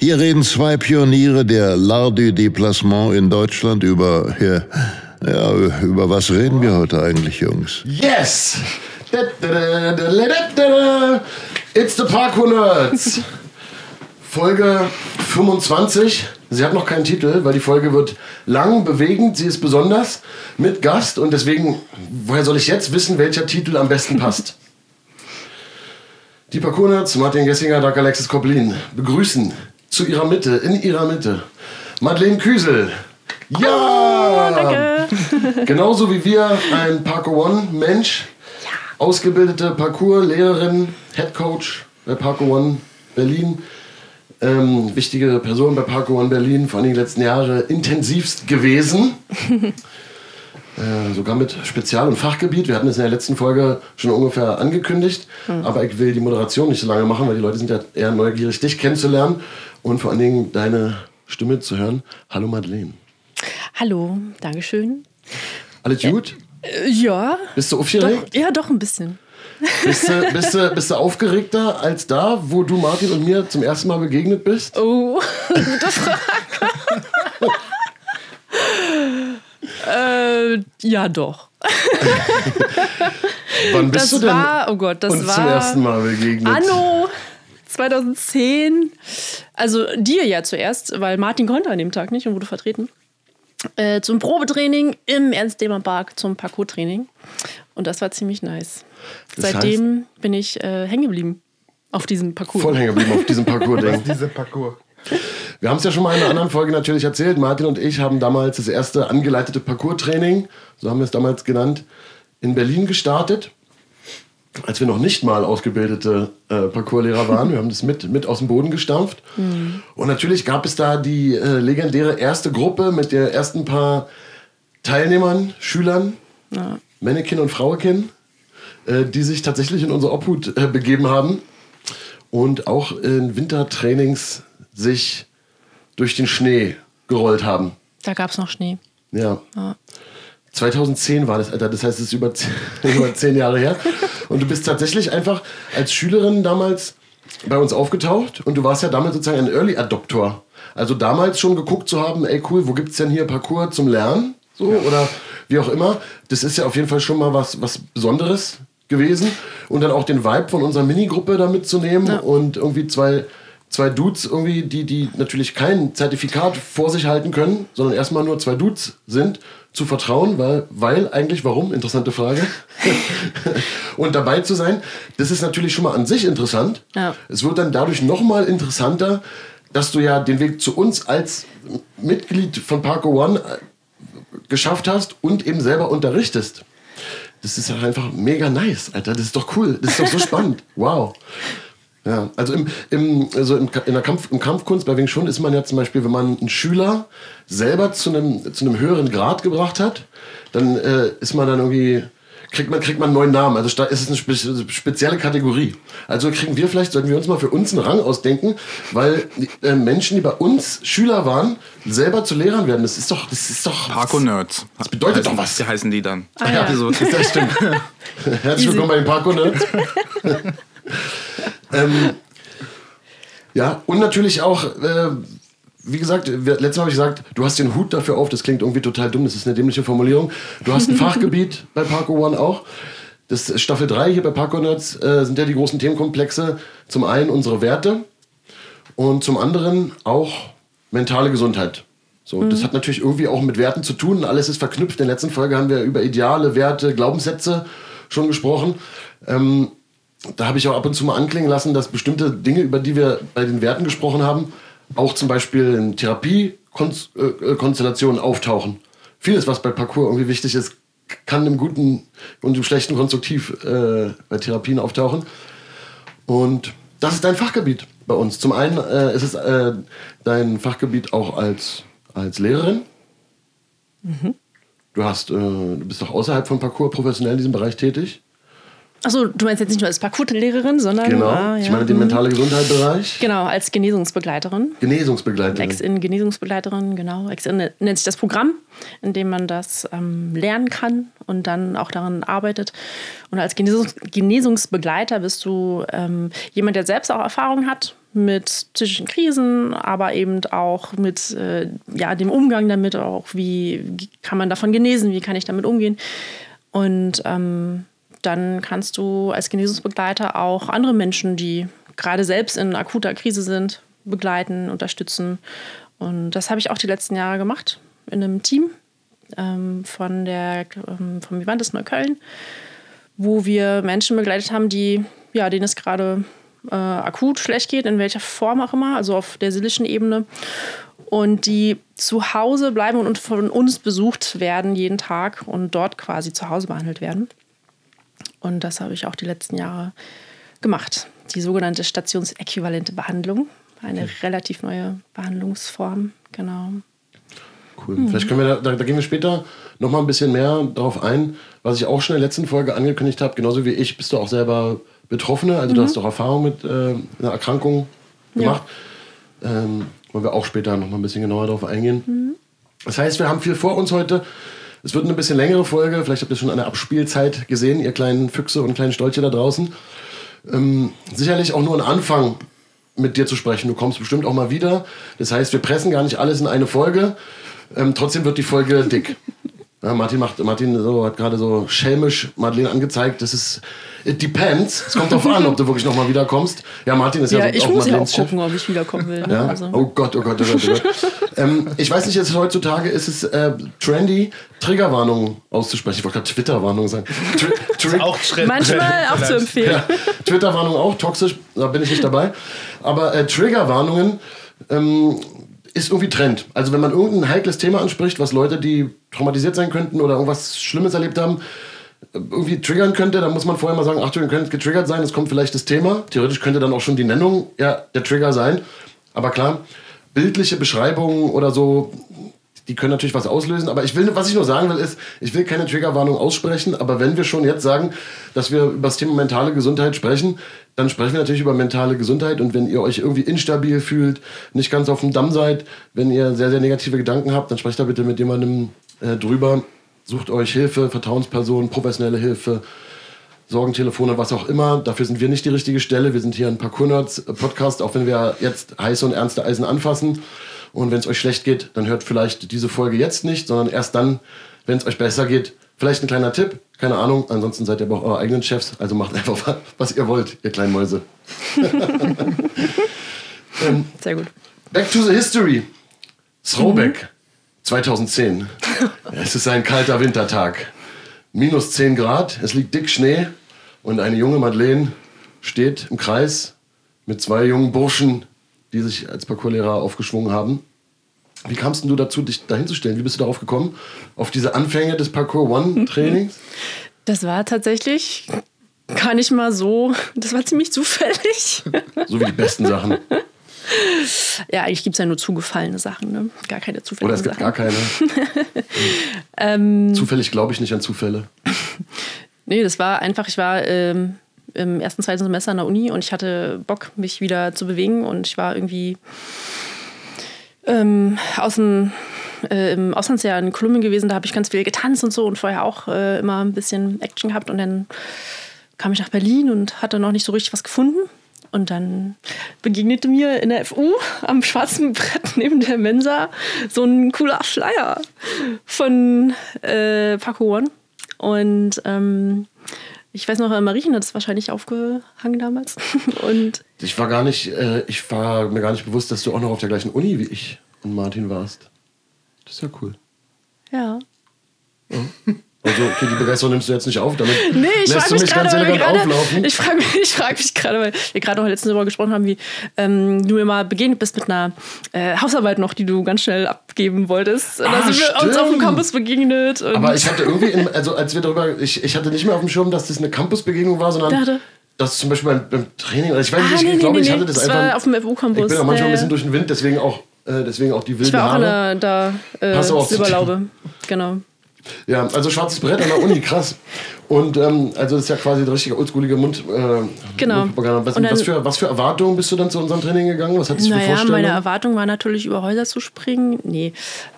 Hier reden zwei Pioniere der L'Art du Déplacement in Deutschland über, ja, ja, über was reden wir heute eigentlich, Jungs? Yes! It's the Parkour Nerds! Folge 25. Sie hat noch keinen Titel, weil die Folge wird lang, bewegend, sie ist besonders mit Gast und deswegen, woher soll ich jetzt wissen, welcher Titel am besten passt? Die Parkour-Nerds, Martin Gessinger, Dr. Alexis Koblin, begrüßen zu ihrer Mitte, in ihrer Mitte, Madeleine Küsel. Ja! Oh, danke. Genauso wie wir ein Parkour One-Mensch, ausgebildete Parkour-Lehrerin, Headcoach bei Parkour One Berlin, ähm, wichtige Person bei Parkour One Berlin, vor allem die letzten Jahre intensivst gewesen. Äh, sogar mit Spezial- und Fachgebiet. Wir hatten es in der letzten Folge schon ungefähr angekündigt. Aber ich will die Moderation nicht so lange machen, weil die Leute sind ja eher neugierig, dich kennenzulernen und vor allen Dingen deine Stimme zu hören. Hallo Madeleine. Hallo, Dankeschön. Alles gut? Äh, ja, Bist du doch, aufgeregt? ja, doch ein bisschen. Bist du, bist, du, bist du aufgeregter als da, wo du Martin und mir zum ersten Mal begegnet bist? Oh, gute Frage. Äh, ja, doch. Wann bist Das du denn war, oh Gott, das uns war zum ersten Mal begegnet? Anno 2010. Also dir ja zuerst, weil Martin konnte an dem Tag nicht und wurde vertreten. Äh, zum Probetraining im Ernst-Lehmann-Park zum Parkour-Training. Und das war ziemlich nice. Das Seitdem bin ich äh, hängen geblieben auf diesem Parcours. Voll hängen geblieben auf diesem Parcours-Ding. Diese Parcours. Wir haben es ja schon mal in einer anderen Folge natürlich erzählt. Martin und ich haben damals das erste angeleitete Parcours-Training, so haben wir es damals genannt, in Berlin gestartet. Als wir noch nicht mal ausgebildete äh, Parcourslehrer waren. Wir haben das mit, mit aus dem Boden gestampft. Und natürlich gab es da die äh, legendäre erste Gruppe mit den ersten paar Teilnehmern, Schülern, Ja. Mannequin und Frauekin, äh, die sich tatsächlich in unsere Obhut äh, begeben haben und auch in Wintertrainings sich durch den Schnee gerollt haben. Da gab es noch Schnee. Ja. Ja. 2010 war das, Alter. Das heißt, es ist über zehn, über zehn Jahre her. Und du bist tatsächlich einfach als Schülerin damals bei uns aufgetaucht und du warst ja damals sozusagen ein Early Adopter. Also damals schon geguckt zu haben, ey cool, wo gibt's denn hier Parcours zum Lernen? So, oder wie auch immer. Das ist ja auf jeden Fall schon mal was, was Besonderes gewesen. Und dann auch den Vibe von unserer Minigruppe da mitzunehmen Ja. und irgendwie zwei, zwei Dudes irgendwie, die, die natürlich kein Zertifikat vor sich halten können, sondern erstmal nur zwei Dudes sind, zu vertrauen, weil, weil eigentlich, warum? Interessante Frage. und dabei zu sein, das ist natürlich schon mal an sich interessant. Ja. Es wird dann dadurch nochmal interessanter, dass du ja den Weg zu uns als Mitglied von Parko One äh, geschafft hast und eben selber unterrichtest. Das ist ja einfach mega nice, Alter. Das ist doch cool. Das ist doch so spannend. Wow. Ja, also im, im, also im, in der Kampf, im Kampfkunst bei Wing Chun ist man ja zum Beispiel, wenn man einen Schüler selber zu einem, zu einem höheren Grad gebracht hat, dann äh, ist man dann irgendwie, kriegt man, kriegt man einen neuen Namen. Also sta- ist es eine spe spezielle Kategorie. Also kriegen wir vielleicht, sollten wir uns mal für uns einen Rang ausdenken, weil äh, Menschen, die bei uns Schüler waren, selber zu Lehrern werden. Das ist doch, das ist doch. Parkour-Nerds. Das bedeutet doch was. Die heißen die dann. Ah, ja. so. Das stimmt. Herzlich willkommen bei den Parkour Nerds. ähm, ja, und natürlich auch, äh, wie gesagt, letztes Mal habe ich gesagt, du hast den Hut dafür auf, das klingt irgendwie total dumm, das ist eine dämliche Formulierung. Du hast ein Fachgebiet bei Parkour One auch. Das ist Staffel 3 hier bei Parkour Nerds äh, sind ja die großen Themenkomplexe. Zum einen unsere Werte und zum anderen auch mentale Gesundheit. So, das hat natürlich irgendwie auch mit Werten zu tun. Alles ist verknüpft. In der letzten Folge haben wir über Ideale, Werte, Glaubenssätze schon gesprochen. Ähm, da habe ich auch ab und zu mal anklingen lassen, dass bestimmte Dinge, über die wir bei den Werten gesprochen haben, auch zum Beispiel in Therapiekonstellationen auftauchen. Vieles, was bei Parcours irgendwie wichtig ist, kann im Guten und im Schlechten konstruktiv äh, bei Therapien auftauchen. Und das ist dein Fachgebiet. bei uns. Zum einen äh, ist es äh, dein Fachgebiet auch als, als Lehrerin. Du, hast, äh, du bist doch außerhalb von Parcours professionell in diesem Bereich tätig. Achso, du meinst jetzt nicht nur als Parcours-Lehrerin, sondern Genau. ah, Ich ja. meine den Mhm. mentale Gesundheitsbereich. Genau, als Genesungsbegleiterin. Genesungsbegleiterin. Ex-In-Genesungsbegleiterin, genau. Ex-In nennt sich das Programm, in dem man das ähm, lernen kann und dann auch daran arbeitet. Und als Genesungs Genesungsbegleiter bist du ähm, jemand, der selbst auch Erfahrung hat mit psychischen Krisen, aber eben auch mit äh, ja, dem Umgang damit, auch wie, wie kann man davon genesen, wie kann ich damit umgehen. Und ähm, dann kannst du als Genesungsbegleiter auch andere Menschen, die gerade selbst in akuter Krise sind, begleiten, unterstützen. Und das habe ich auch die letzten Jahre gemacht in einem Team ähm, von der, ähm, vom Vivantes Neukölln, wo wir Menschen begleitet haben, die, ja, denen es gerade äh, akut schlecht geht, in welcher Form auch immer, also auf der seelischen Ebene. Und die zu Hause bleiben und von uns besucht werden jeden Tag und dort quasi zu Hause behandelt werden. Und das habe ich auch die letzten Jahre gemacht. Die sogenannte stationsäquivalente Behandlung. Eine relativ neue Behandlungsform, genau. Cool. Vielleicht können wir da, da, da gehen wir später noch mal ein bisschen mehr darauf ein, was ich auch schon in der letzten Folge angekündigt habe. Genauso wie ich bist du auch selber Betroffene, also du hast doch Erfahrung mit äh, einer Erkrankung gemacht. Ähm, wollen wir auch später noch mal ein bisschen genauer darauf eingehen. Das heißt, wir haben viel vor uns heute. Es wird eine bisschen längere Folge. Vielleicht habt ihr schon eine Abspielzeit gesehen, ihr kleinen Füchse und kleinen Stolche da draußen. Ähm, sicherlich auch nur ein Anfang mit dir zu sprechen. Du kommst bestimmt auch mal wieder. Das heißt, wir pressen gar nicht alles in eine Folge. Ähm, trotzdem wird die Folge dick. Ja, Martin, macht, Martin so, hat gerade so schelmisch Madeleine angezeigt. Das ist, it depends. Es kommt darauf an, ob du wirklich noch mal wiederkommst. Ja, Martin ist ja, Ja, so ich auch muss ja auch Chef. gucken, ob ich wiederkommen will. Ne? Ja? Also. Oh Gott, oh Gott, oh Gott, oh Gott. ähm, ich weiß nicht, jetzt heutzutage ist es äh, trendy, Triggerwarnungen auszusprechen. Ich wollte gerade Twitterwarnungen sagen. Tri Tri Auch. Manchmal auch zu empfehlen. ja, Twitterwarnung auch, toxisch, da bin ich nicht dabei. Aber äh, Triggerwarnungen ähm, ist irgendwie Trend. Also wenn man irgendein heikles Thema anspricht, was Leute, die traumatisiert sein könnten oder irgendwas Schlimmes erlebt haben, irgendwie triggern könnte, dann muss man vorher mal sagen, Achtung, ihr könnt getriggert sein, es kommt vielleicht das Thema. Theoretisch könnte dann auch schon die Nennung ja, der Trigger sein. Aber klar, bildliche Beschreibungen oder so, die können natürlich was auslösen, aber ich will, was ich nur sagen will, ist, ich will keine Triggerwarnung aussprechen, aber wenn wir schon jetzt sagen, dass wir über das Thema mentale Gesundheit sprechen, dann sprechen wir natürlich über mentale Gesundheit und wenn ihr euch irgendwie instabil fühlt, nicht ganz auf dem Damm seid, wenn ihr sehr, sehr negative Gedanken habt, dann sprecht da bitte mit jemandem äh, drüber, sucht euch Hilfe, Vertrauenspersonen, professionelle Hilfe, Sorgentelefone, was auch immer. Dafür sind wir nicht die richtige Stelle. Wir sind hier ein Parkour-Nerds-Podcast, auch wenn wir jetzt heiße und ernste Eisen anfassen. Und wenn es euch schlecht geht, dann hört vielleicht diese Folge jetzt nicht, sondern erst dann, wenn es euch besser geht. Vielleicht ein kleiner Tipp, keine Ahnung. Ansonsten seid ihr aber auch eure eigenen Chefs. Also macht einfach, was ihr wollt, ihr kleinen Mäuse. Sehr gut. Back to the History. Throwback 2010. Es ist ein kalter Wintertag. Minus 10 Grad, es liegt dick Schnee und eine junge Madeleine steht im Kreis mit zwei jungen Burschen, die sich als Parkourlehrer aufgeschwungen haben. Wie kamst denn du dazu, dich dahin zu stellen? Wie bist du darauf gekommen? Auf diese Anfänge des Parkour One Trainings? Das war tatsächlich gar nicht mal so, das war ziemlich zufällig. So wie die besten Sachen. ja, eigentlich gibt es ja nur zugefallene Sachen, ne? gar keine Oder zufälligen es gibt Sachen. gar keine. Zufällig glaube ich nicht an Zufälle. Nee, das war einfach, ich war ähm, im ersten, zweiten Semester an der Uni und ich hatte Bock, mich wieder zu bewegen und ich war irgendwie ähm, aus dem, äh, im Auslandsjahr in Kolumbien gewesen, da habe ich ganz viel getanzt und so und vorher auch äh, immer ein bisschen Action gehabt und dann kam ich nach Berlin und hatte noch nicht so richtig was gefunden. Und dann begegnete mir in der FU am schwarzen Brett neben der Mensa so ein cooler Flyer von äh, Paco One. Und ähm, ich weiß noch, Marien hat es wahrscheinlich aufgehangen damals. Und Ich war gar nicht, äh, ich war mir gar nicht bewusst, dass du auch noch auf der gleichen Uni wie ich und Martin warst. Das ist ja cool. ja. Also, okay, die Begeisterung nimmst du jetzt nicht auf, damit Nee, ich lässt du mich mich ganz wir elegant gerade, auflaufen. ich frage mich, ich frag mich gerade, weil wir gerade noch letztens darüber gesprochen haben, wie ähm, du mir mal begegnet bist mit einer äh, Hausarbeit noch, die du ganz schnell abgeben wolltest. Und da Ah, sind wir uns auf dem. Campus begegnet. Aber ich hatte irgendwie, in, also als wir darüber, ich, ich hatte nicht mehr auf dem Schirm, dass das eine Campusbegegnung war, sondern dachte, dass zum Beispiel beim, beim Training, oder ich weiß Ah, nicht, nee, ich nee, glaube, nee, ich hatte das, das einfach. war auf dem FU-Campus. Ich bin auch manchmal Ja, ein bisschen durch den Wind, deswegen auch, äh, deswegen auch die wilden Ich war auch Haare. in der, da, äh, Silberlaube. Genau. Ja, also schwarzes Brett an der Uni, krass. Und ähm, also das ist ja quasi der richtige oldschoolige Mund. Äh, Genau. Mundpropaganda. Was, dann- was, für, was für Erwartungen bist du dann zu unserem Training gegangen? Was hattest du für Naja, Vorstellungen? meine Erwartung war natürlich, über Häuser zu springen. Nee,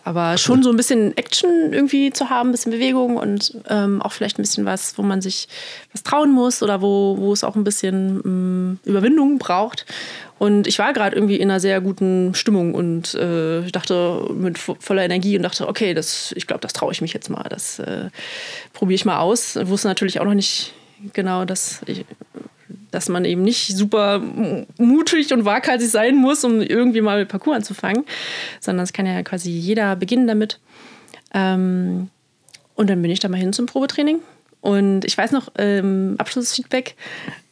aber schon so ein bisschen Action irgendwie zu haben, ein bisschen Bewegung und ähm, auch vielleicht ein bisschen was, wo man sich was trauen muss oder wo, wo es auch ein bisschen mh, Überwindung braucht. Und ich war gerade irgendwie in einer sehr guten Stimmung und äh, ich dachte mit vo- voller Energie und dachte, okay, das, ich glaube, das traue ich mich jetzt mal. Das äh, probiere ich mal aus. Ich wusste natürlich auch noch nicht genau, dass ich, dass man eben nicht super mutig und waghalsig sein muss, um irgendwie mal mit Parcours anzufangen, sondern es kann ja quasi jeder beginnen damit. Ähm, und dann bin ich da mal hin zum Probetraining. Und ich weiß noch, ähm, Abschlussfeedback,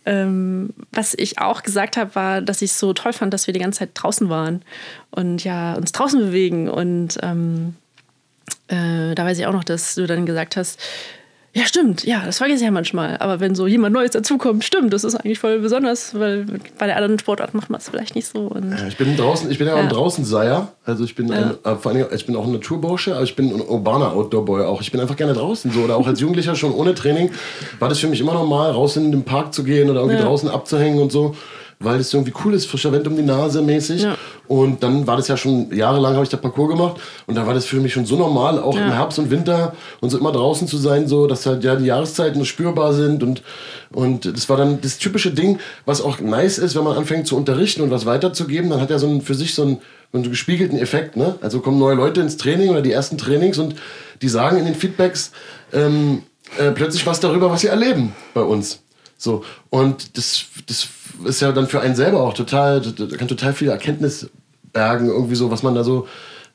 ähm, was ich auch gesagt habe, war, dass ich es so toll fand, dass wir die ganze Zeit draußen waren und ja, uns draußen bewegen. Und ähm, äh, da weiß ich auch noch, dass du dann gesagt hast, ja, stimmt, ja, das vergesse ich ja manchmal. Aber wenn so jemand Neues dazukommt, stimmt, das ist eigentlich voll besonders, weil bei der anderen Sportart macht man es vielleicht nicht so. Und Ja, Ich bin draußen, ich bin ja, auch ein. Draußenseier. Also ich bin ein, äh, vor allem, ich bin auch ein Naturbursche, aber ich bin ein urbaner Outdoor-Boy auch. Ich bin einfach gerne draußen so. Oder auch als Jugendlicher schon ohne Training war das für mich immer normal, raus in den Park zu gehen oder irgendwie draußen abzuhängen und so. Weil es irgendwie cool ist, frischer Wind um die Nase mäßig. Ja. Und dann war das ja schon, jahrelang habe ich da Parcours gemacht. Und da war das für mich schon so normal, auch Ja. im Herbst und Winter und so immer draußen zu sein, so, dass halt ja die Jahreszeiten spürbar sind. Und, und das war dann das typische Ding, was auch nice ist, wenn man anfängt zu unterrichten und was weiterzugeben, dann hat er so einen, für sich so einen, so gespiegelten Effekt. Ne? Also kommen neue Leute ins Training oder die ersten Trainings und die sagen in den Feedbacks ähm, äh, plötzlich was darüber, was sie erleben bei uns. So, und das, das ist ja dann für einen selber auch total, da kann total viel Erkenntnis bergen, irgendwie so, was man da so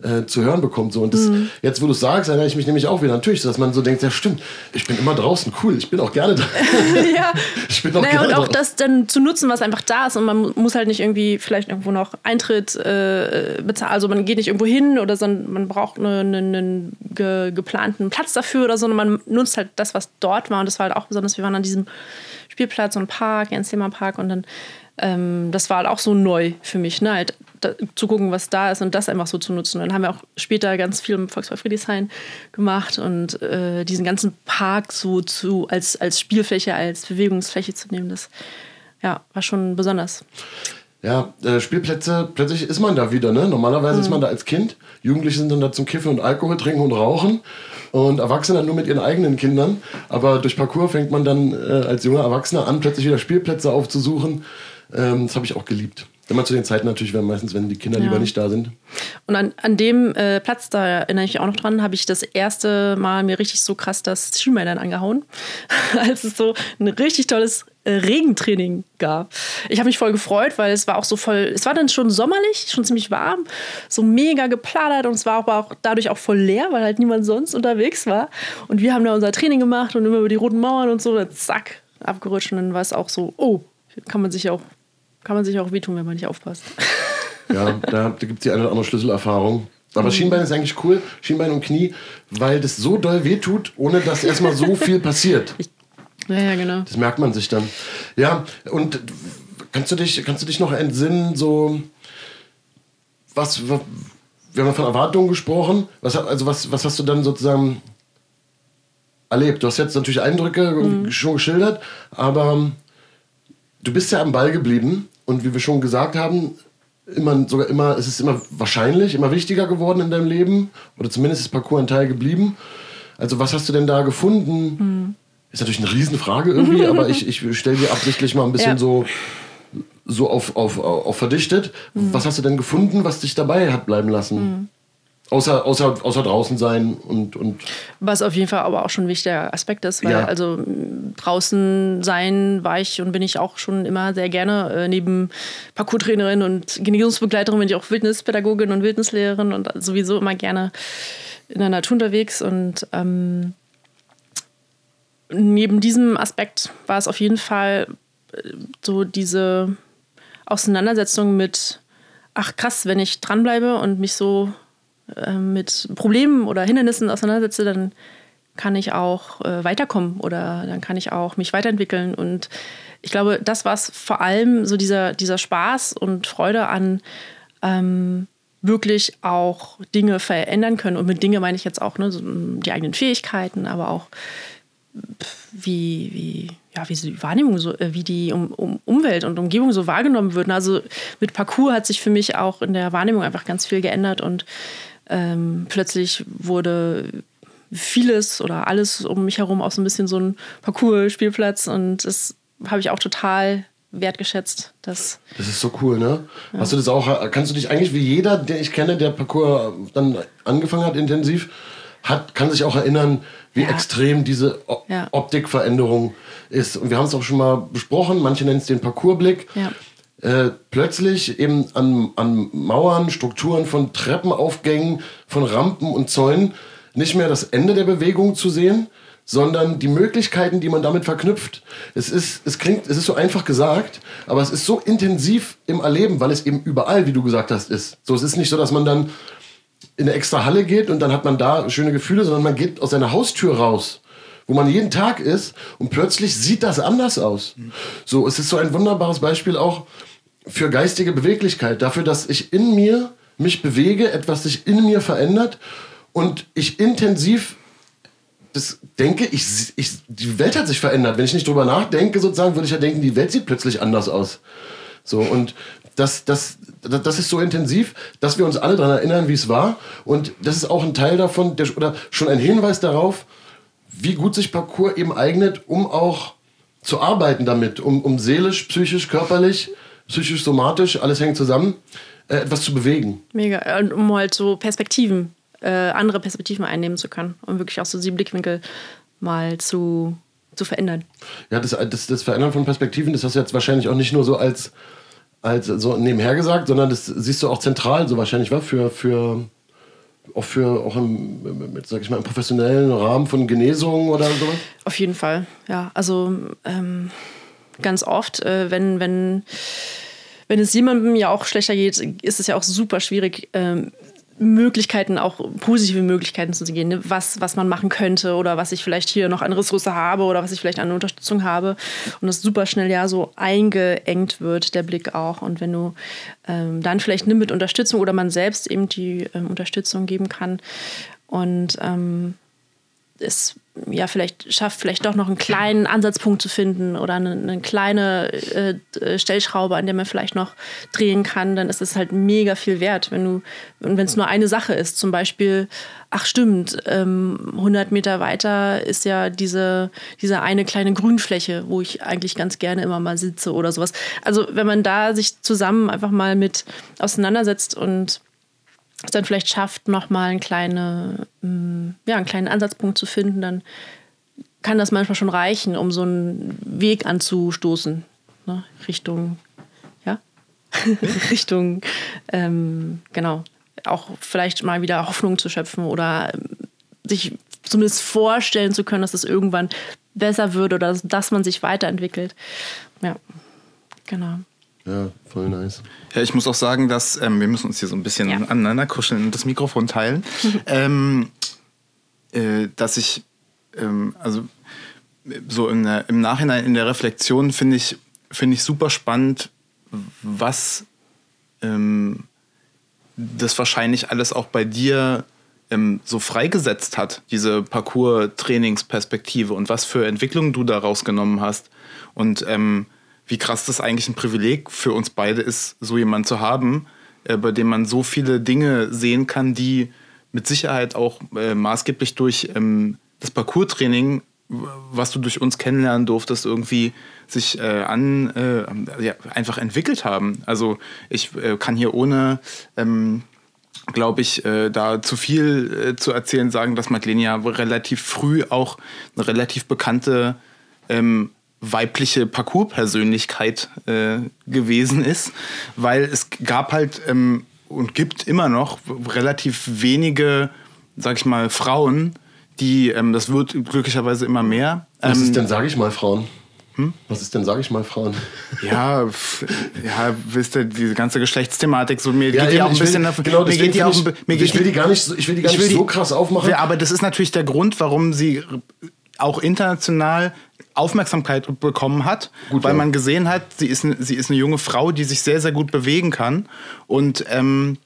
äh, zu hören bekommt. So. Und das, Mhm. jetzt, wo du es sagst, erinnere ich mich nämlich auch wieder natürlich, dass man so denkt, ja stimmt, ich bin immer draußen, cool, ich bin auch gerne da. ja. Ich bin auch Naja, gerne und auch draußen. das dann zu nutzen, was einfach da ist. Und man mu- muss halt nicht irgendwie vielleicht irgendwo noch Eintritt äh, bezahlen. Also man geht nicht irgendwo hin oder sondern man braucht eine- eine- einen ge geplanten Platz dafür oder so, sondern man nutzt halt das, was dort war. Und das war halt auch besonders, wir waren an diesem Spielplatz und Park, Jens Thema Park und dann ähm, das war halt auch so neu für mich, ne? halt da, zu gucken, was da ist und das einfach so zu nutzen. Und dann haben wir auch später ganz viel im Volkspark Friedrichshain gemacht und äh, diesen ganzen Park so zu, als, als Spielfläche, als Bewegungsfläche zu nehmen, das ja, war schon besonders. Ja, äh, Spielplätze, plötzlich ist man da wieder, ne? Normalerweise ist man da als Kind. Jugendliche sind dann da zum Kiffen und Alkohol trinken und rauchen. Und Erwachsene nur mit ihren eigenen Kindern. Aber durch Parcours fängt man dann äh, als junger Erwachsener an, plötzlich wieder Spielplätze aufzusuchen. Ähm, das habe ich auch geliebt. Immer zu den Zeiten natürlich, wenn meistens, wenn die Kinder Ja. lieber nicht da sind. Und an, an dem äh, Platz, da erinnere ich mich auch noch dran, habe ich das erste Mal mir richtig so krass das Schienbein angehauen, als es so ein richtig tolles Regentraining gab. Ich habe mich voll gefreut, weil es war auch so voll, es war dann schon sommerlich, schon ziemlich warm, so mega gepladert und es war aber auch dadurch auch voll leer, weil halt niemand sonst unterwegs war. Und wir haben da unser Training gemacht und immer über die roten Mauern und so, dann zack, abgerutscht und dann war es auch so, oh, kann man sich auch, kann man sich auch wehtun, wenn man nicht aufpasst. Ja, da, da gibt es die eine oder andere Schlüsselerfahrung. Aber Schienbein ist eigentlich cool, Schienbein und Knie, weil das so doll wehtut, ohne dass erstmal so viel passiert. Ja, ja, genau. Das merkt man sich dann. Ja, und kannst du dich, kannst du dich noch entsinnen, so was, wa- wir haben von Erwartungen gesprochen. Was, also was, was hast du dann sozusagen erlebt? Du hast jetzt natürlich Eindrücke schon geschildert, aber du bist ja am Ball geblieben und wie wir schon gesagt haben, immer, sogar immer, es ist immer wahrscheinlich, immer wichtiger geworden in deinem Leben oder zumindest ist Parcours ein Teil geblieben. Also was hast du denn da gefunden? Ist natürlich eine Riesenfrage irgendwie, aber ich, ich stelle dir absichtlich mal ein bisschen Ja. so, so auf, auf, auf verdichtet. Was hast du denn gefunden, was dich dabei hat bleiben lassen? Außer, außer, außer draußen sein und, und Was auf jeden Fall aber auch schon ein wichtiger Aspekt ist, weil Ja. also draußen sein war ich und bin ich auch schon immer sehr gerne. Äh, neben Parcours-Trainerin und Genesungsbegleiterin bin ich auch Wildnispädagogin und Wildnislehrerin und sowieso immer gerne in der Natur unterwegs. Und ähm, neben diesem Aspekt war es auf jeden Fall äh, so diese Auseinandersetzung mit, ach krass, wenn ich dranbleibe und mich so äh, mit Problemen oder Hindernissen auseinandersetze, dann kann ich auch äh, weiterkommen oder dann kann ich auch mich weiterentwickeln. Und ich glaube, das war es vor allem so dieser, dieser Spaß und Freude an ähm, wirklich auch Dinge verändern können. Und mit Dinge meine ich jetzt auch ne, so die eigenen Fähigkeiten, aber auch wie, wie, ja, wie die Wahrnehmung, so, äh, wie die um, um Umwelt und Umgebung so wahrgenommen würden. Also mit Parcours hat sich für mich auch in der Wahrnehmung einfach ganz viel geändert und ähm, plötzlich wurde vieles oder alles um mich herum auch so ein bisschen so ein Parcours-Spielplatz und das habe ich auch total wertgeschätzt. Dass das ist so cool, ne? Ja. Hast du das auch, kannst du dich eigentlich wie jeder, den ich kenne, der Parcours dann angefangen hat intensiv, hat, kann sich auch erinnern, wie ja. extrem diese o ja. Optikveränderung ist. Und wir haben es auch schon mal besprochen, manche nennen es den Parcoursblick. Ja. Äh, plötzlich eben an, an Mauern, Strukturen von Treppenaufgängen, von Rampen und Zäunen nicht mehr das Ende der Bewegung zu sehen, sondern die Möglichkeiten, die man damit verknüpft. Es ist, es klingt, es ist so einfach gesagt, aber es ist so intensiv im Erleben, weil es eben überall, wie du gesagt hast, ist. So, es ist nicht so, dass man dann in eine extra Halle geht und dann hat man da schöne Gefühle, sondern man geht aus seiner Haustür raus, wo man jeden Tag ist und plötzlich sieht das anders aus. So, es ist so ein wunderbares Beispiel auch für geistige Beweglichkeit, dafür, dass ich in mir mich bewege, etwas sich in mir verändert und ich intensiv das denke, ich, ich, die Welt hat sich verändert. Wenn ich nicht drüber nachdenke, sozusagen, würde ich ja denken, die Welt sieht plötzlich anders aus. So, und das, das, das ist so intensiv, dass wir uns alle daran erinnern, wie es war. Und das ist auch ein Teil davon, der, oder schon ein Hinweis darauf, wie gut sich Parcours eben eignet, um auch zu arbeiten damit, um, um seelisch, psychisch, körperlich, psychisch, somatisch, alles hängt zusammen, äh, etwas zu bewegen. Mega, und um halt so Perspektiven, äh, andere Perspektiven einnehmen zu können und wirklich auch so die Blickwinkel mal zu, zu verändern. Ja, das, das, das Verändern von Perspektiven, das hast du jetzt wahrscheinlich auch nicht nur so als als so nebenher gesagt, sondern das siehst du auch zentral so wahrscheinlich war für für auch für auch im, sag ich mal, im professionellen Rahmen von Genesungen oder sowas? Auf jeden Fall, ja. Also ähm, ganz oft, äh, wenn, wenn, wenn es jemandem ja auch schlechter geht, ist es ja auch super schwierig, ähm, Möglichkeiten, auch positive Möglichkeiten zu sehen, ne? was, was man machen könnte oder was ich vielleicht hier noch an Ressource habe oder was ich vielleicht an Unterstützung habe. Und das super schnell ja so eingeengt wird, der Blick auch. Und wenn du ähm, dann vielleicht nimm mit Unterstützung oder man selbst eben die ähm, Unterstützung geben kann und ähm, es ja vielleicht schafft, vielleicht doch noch einen kleinen Ansatzpunkt zu finden oder eine, eine kleine äh, äh, Stellschraube, an der man vielleicht noch drehen kann, dann ist es halt mega viel wert, wenn du wenn es nur eine Sache ist. Zum Beispiel, ach stimmt, ähm, 100 Meter weiter ist ja diese, diese eine kleine Grünfläche, wo ich eigentlich ganz gerne immer mal sitze oder sowas. Also wenn man da sich zusammen einfach mal mit auseinandersetzt und es dann vielleicht schafft, nochmal einen, kleine, mm, ja, einen kleinen Ansatzpunkt zu finden, dann kann das manchmal schon reichen, um so einen Weg anzustoßen. Ne? Richtung, ja, Richtung, ähm, genau, auch vielleicht mal wieder Hoffnung zu schöpfen oder ähm, sich zumindest vorstellen zu können, dass es irgendwann besser wird oder dass, dass man sich weiterentwickelt. Ja, genau. Ja, voll nice. Ja, ich muss auch sagen, dass ähm, wir müssen uns hier so ein bisschen ja. aneinander kuscheln und das Mikrofon teilen. ähm, äh, dass ich, ähm, also so der, im Nachhinein in der Reflexion finde ich, finde ich super spannend, was ähm, das wahrscheinlich alles auch bei dir ähm, so freigesetzt hat, diese Parcours-Trainingsperspektive und was für Entwicklungen du da rausgenommen hast. Und ähm, wie krass das eigentlich ein Privileg für uns beide ist, so jemanden zu haben, äh, bei dem man so viele Dinge sehen kann, die mit Sicherheit auch äh, maßgeblich durch ähm, das Parcours-Training, was du durch uns kennenlernen durftest, irgendwie sich äh, an äh, ja, einfach entwickelt haben. Also ich äh, kann hier ohne ähm, glaube ich, äh, da zu viel äh, zu erzählen, sagen, dass Madeleine relativ früh auch eine relativ bekannte ähm, weibliche Parcours-Persönlichkeit äh, gewesen ist, weil es gab halt ähm, und gibt immer noch relativ wenige, sag ich mal, Frauen, die, ähm, das wird glücklicherweise immer mehr. Was ist ähm, denn, sag ich mal, Frauen? Hm? Was ist denn, sag ich mal, Frauen? Ja, ja, wisst ihr, diese ganze Geschlechtsthematik, so mir ja, geht die auch ein bisschen will, genau, mir geht die auch, mir geht ich will die gar nicht, ich will die gar nicht so krass aufmachen. Ja, aber das ist natürlich der Grund, warum sie auch international Aufmerksamkeit bekommen hat, gut, weil ja. man gesehen hat, sie ist, sie ist eine junge Frau, die sich sehr, sehr gut bewegen kann. Und ähm,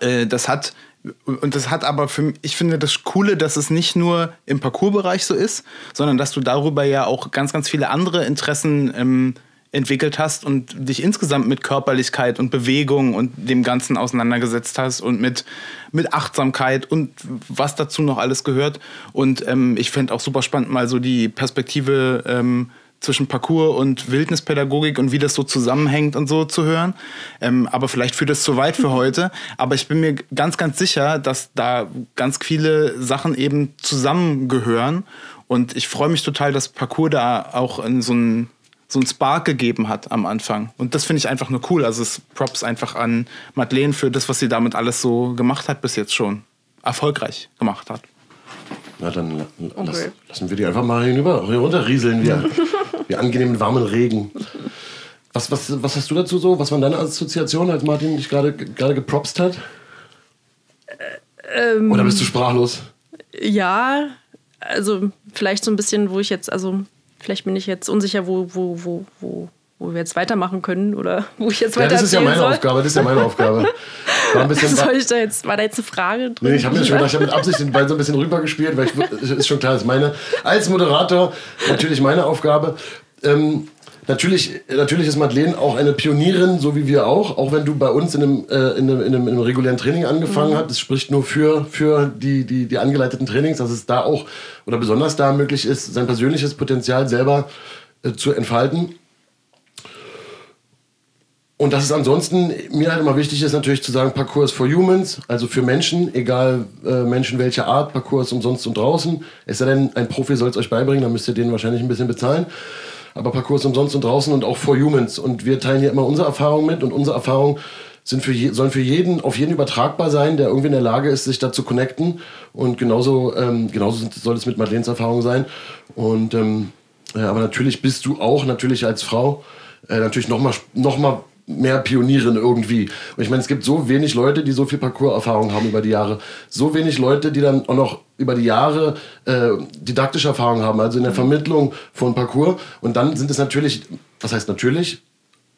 äh, das hat und das hat aber für mich, ich finde das Coole, dass es nicht nur im Parcoursbereich so ist, sondern dass du darüber ja auch ganz, ganz viele andere Interessen ähm, entwickelt hast und dich insgesamt mit Körperlichkeit und Bewegung und dem Ganzen auseinandergesetzt hast und mit, mit Achtsamkeit und was dazu noch alles gehört. Und ähm, ich fände auch super spannend, mal so die Perspektive ähm, zwischen Parcours und Wildnispädagogik und wie das so zusammenhängt und so zu hören. Ähm, aber vielleicht führt das zu weit für heute. Aber ich bin mir ganz, ganz sicher, dass da ganz viele Sachen eben zusammengehören. Und ich freue mich total, dass Parcours da auch in so ein so ein Spark gegeben hat am Anfang. Und das finde ich einfach nur cool. Also es Props einfach an Madeleine für das, was sie damit alles so gemacht hat bis jetzt schon. Erfolgreich gemacht hat. Na dann okay. lass, lassen wir die einfach mal hinüber, hier runterrieseln, wie, wie angenehmen warmen Regen. Was, was, was hast du dazu so? Was waren deine Assoziationen, als Martin dich gerade gepropst hat? Ähm, Oder bist du sprachlos? Ja, also vielleicht so ein bisschen, wo ich jetzt, also Vielleicht bin ich jetzt unsicher, wo, wo, wo, wo, wo wir jetzt weitermachen können oder wo ich jetzt weiter. Ja, das ist ja meine soll. Aufgabe. Das ist ja meine Aufgabe. War, ein bisschen soll ich da jetzt, war da jetzt eine Frage drin? Nee, ich habe mir schon gedacht, ich habe mit Absicht den Ball so ein bisschen rübergespielt, weil ich, ist schon klar, das ist meine, als Moderator natürlich meine Aufgabe. Ähm, Natürlich, natürlich ist Madeleine auch eine Pionierin, so wie wir auch, auch wenn du bei uns in einem, äh, in einem, in einem, in einem regulären Training angefangen mhm. hast. Das spricht nur für, für die, die, die angeleiteten Trainings, dass es da auch oder besonders da möglich ist, sein persönliches Potenzial selber äh, zu entfalten. Und dass es ansonsten mir halt immer wichtig ist, natürlich zu sagen, Parcours for Humans, also für Menschen, egal äh, Menschen welcher Art, Parcours umsonst und draußen. Es sei denn, ein Profi soll es euch beibringen, dann müsst ihr den wahrscheinlich ein bisschen bezahlen aber Parcours umsonst und draußen und auch for Humans. Und wir teilen hier immer unsere Erfahrungen mit und unsere Erfahrungen sind für je, sollen für jeden, auf jeden übertragbar sein, der irgendwie in der Lage ist, sich da zu connecten. Und genauso, ähm, genauso soll es mit Madeleines Erfahrung sein. Und ähm, ja, aber natürlich bist du auch natürlich als Frau äh, natürlich noch mal, noch mal mehr Pionierin irgendwie. Und ich meine, es gibt so wenig Leute, die so viel Parcours-Erfahrung haben über die Jahre. So wenig Leute, die dann auch noch über die Jahre äh, didaktische Erfahrung haben, also in der Vermittlung von Parcours. Und dann sind es natürlich, was heißt natürlich,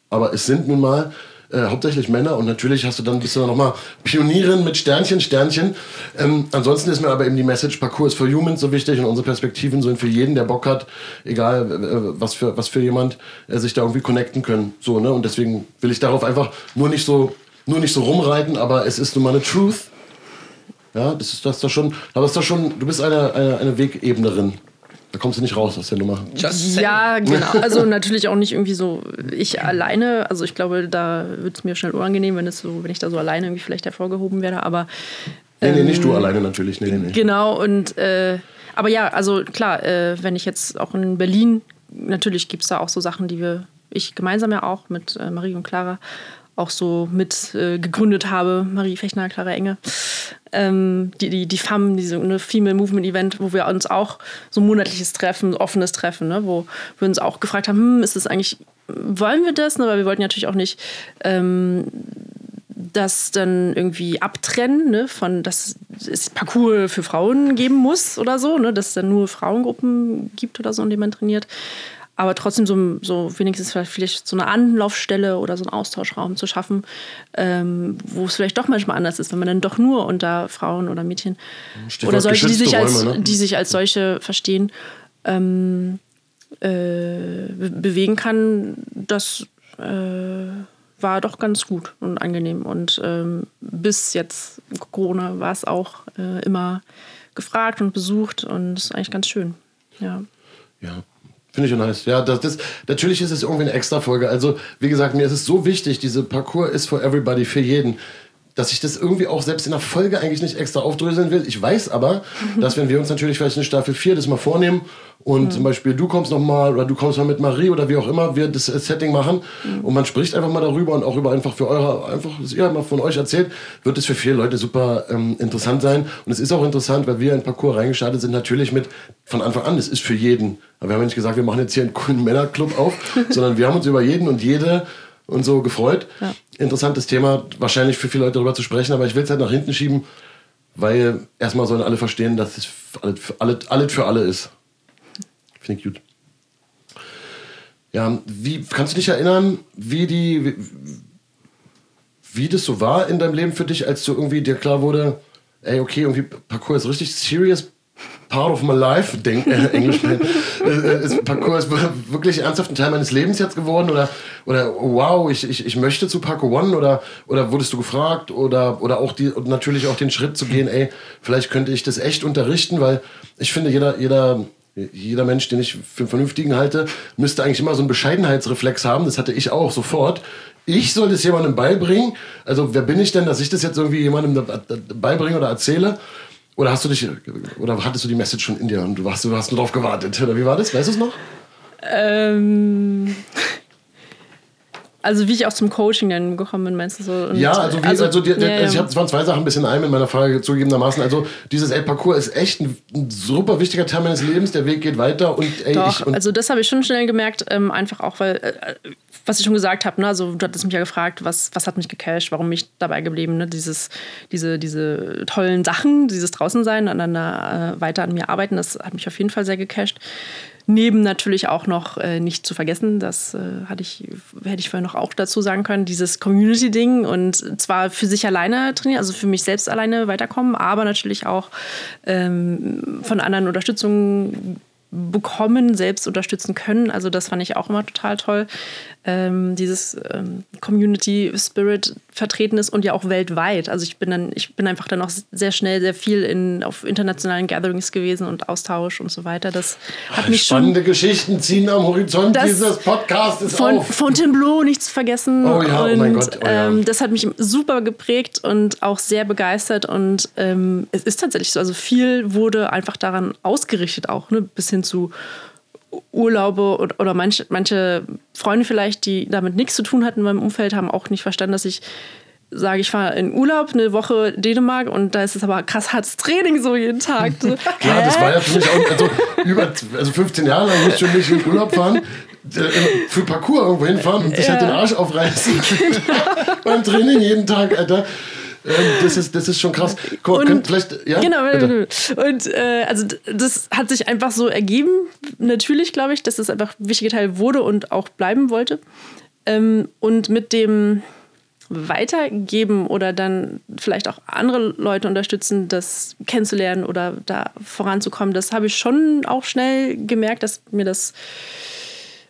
aber es sind nun mal äh, hauptsächlich Männer und natürlich hast du dann bist du noch mal Pionierin mit Sternchen, Sternchen. Ähm, ansonsten ist mir aber eben die Message Parcours for Humans so wichtig und unsere Perspektiven sind für jeden, der Bock hat, egal äh, was für was für jemand, äh, sich da irgendwie connecten können. So ne und deswegen will ich darauf einfach nur nicht so nur nicht so rumreiten, aber es ist nun mal eine Truth. Ja, das ist das da schon, aber ist doch schon, du bist eine, eine, eine Wegebnerin. Kommst du nicht raus aus der Nummer. ja, genau. Also natürlich auch nicht irgendwie so ich alleine. Also ich glaube, da wird es mir schnell unangenehm, wenn es so, wenn ich da so alleine irgendwie vielleicht hervorgehoben werde. Aber nee, nee, nicht du ähm, alleine natürlich. Nee, nee, nee. Genau und äh, aber ja, also klar, äh, wenn ich jetzt auch in Berlin, natürlich gibt es da auch so Sachen, die wir, ich gemeinsam ja auch mit äh, Marie und Clara auch so mit äh, gegründet habe, Marie Fechner, Clara Enge, ähm, die, die, die FAM, diese ne, Female Movement Event, wo wir uns auch so monatliches Treffen, offenes Treffen, ne, wo wir uns auch gefragt haben, hm, ist das eigentlich, wollen wir das? Ne, weil wir wollten natürlich auch nicht ähm, das dann irgendwie abtrennen, ne, von dass es Parcours für Frauen geben muss oder so, ne, dass es dann nur Frauengruppen gibt oder so, in denen man trainiert aber trotzdem so, so wenigstens vielleicht so eine Anlaufstelle oder so einen Austauschraum zu schaffen, ähm, wo es vielleicht doch manchmal anders ist, wenn man dann doch nur unter Frauen oder Mädchen Stichwort oder solche, die sich, als, ne? die sich als solche verstehen, ähm, äh, bewegen kann, das äh, war doch ganz gut und angenehm. Und ähm, bis jetzt Corona war es auch äh, immer gefragt und besucht und ist eigentlich ganz schön. Ja. Ja, Finde ich nice. Ja, das, das, natürlich ist es irgendwie eine extra Folge. Also, wie gesagt, mir ist es so wichtig, diese Parcours ist for everybody, für jeden dass ich das irgendwie auch selbst in der Folge eigentlich nicht extra aufdröseln will. Ich weiß aber, dass wenn wir uns natürlich vielleicht in Staffel 4 das mal vornehmen und mhm. zum Beispiel du kommst nochmal oder du kommst mal mit Marie oder wie auch immer, wir das Setting machen mhm. und man spricht einfach mal darüber und auch über einfach für eure, einfach, dass ihr mal von euch erzählt, wird es für viele Leute super ähm, interessant sein. Und es ist auch interessant, weil wir in Parcours reingestartet sind, natürlich mit von Anfang an, das ist für jeden. Aber wir haben ja nicht gesagt, wir machen jetzt hier einen coolen Männerclub auf, sondern wir haben uns über jeden und jede und so gefreut. Ja. Interessantes Thema, wahrscheinlich für viele Leute darüber zu sprechen, aber ich will es halt nach hinten schieben, weil erstmal sollen alle verstehen, dass es alles, alles, alles für alle ist. Finde ich gut. Ja, wie kannst du dich erinnern, wie die, wie, wie das so war in deinem Leben für dich, als du irgendwie dir klar wurde, ey, okay, irgendwie Parkour ist richtig serious part of my life, denk, äh, Englisch, äh, ist Parkour ist wirklich ernsthaft ein Teil meines Lebens jetzt geworden oder, oder wow, ich, ich, ich möchte zu Parkour One oder, oder wurdest du gefragt oder, oder auch die, natürlich auch den Schritt zu gehen, ey, vielleicht könnte ich das echt unterrichten, weil ich finde, jeder, jeder, jeder Mensch, den ich für einen vernünftigen halte, müsste eigentlich immer so einen Bescheidenheitsreflex haben. Das hatte ich auch sofort. Ich soll das jemandem beibringen. Also wer bin ich denn, dass ich das jetzt irgendwie jemandem beibringe oder erzähle? Oder hast du dich, oder hattest du die Message schon in dir und du hast, du hast nur drauf gewartet? Oder wie war das? Weißt du es noch? Ähm, also wie ich auch zum Coaching dann gekommen bin, meinst du so? Ja, also, wie, also, also, die, ja, also ich habe waren zwei Sachen ein bisschen ein in meiner Frage zugegebenermaßen. Also dieses El-Parcours ist echt ein, ein, super wichtiger Teil meines Lebens. Der Weg geht weiter und ey, Doch, ich, und also das habe ich schon schnell gemerkt, ähm, einfach auch weil äh, was ich schon gesagt habe, ne? also du hattest mich ja gefragt, was, was hat mich gecasht, warum mich dabei geblieben, ne? Dieses, diese, diese tollen Sachen, dieses Draußensein, aneinander äh, weiter an mir arbeiten, das hat mich auf jeden Fall sehr gecasht. Neben natürlich auch noch äh, nicht zu vergessen, das äh, hatte ich, hätte ich vorher noch auch dazu sagen können, dieses Community-Ding und zwar für sich alleine trainieren, also für mich selbst alleine weiterkommen, aber natürlich auch ähm, von anderen Unterstützung bekommen, selbst unterstützen können. Also das fand ich auch immer total toll ähm, dieses ähm, Community Spirit vertreten ist und ja auch weltweit. Also ich bin dann, ich bin einfach dann auch sehr schnell sehr viel in, auf internationalen Gatherings gewesen und Austausch und so weiter. Das hat mich Spannende schon, Geschichten ziehen am Horizont dieses Podcasts ist von, auf. Fontainebleau nicht zu vergessen. Oh ja, und, oh mein Gott. Oh ja. ähm, das hat mich super geprägt und auch sehr begeistert und ähm, es ist tatsächlich so. Also viel wurde einfach daran ausgerichtet auch, ne, bis hin zu Urlaube oder, oder manche, manche Freunde vielleicht, die damit nichts zu tun hatten in meinem Umfeld, haben auch nicht verstanden, dass ich sage, ich fahre in Urlaub eine Woche Dänemark und da ist es aber krass hartes Training so jeden Tag. So, Klar, das war ja für mich auch, also, über, also 15 Jahre lang musste ich nicht in Urlaub fahren, äh, für Parcours irgendwo hinfahren und sich ja. halt den Arsch aufreißen. Beim Training jeden Tag, Alter. Das, ist, das ist schon krass. Guck, und, könnt, vielleicht, ja, genau, bitte. und äh, also das hat sich einfach so ergeben, natürlich glaube ich, dass das einfach ein wichtiger Teil wurde und auch bleiben wollte. Ähm, und mit dem Weitergeben oder dann vielleicht auch andere Leute unterstützen, das kennenzulernen oder da voranzukommen, das habe ich schon auch schnell gemerkt, dass mir das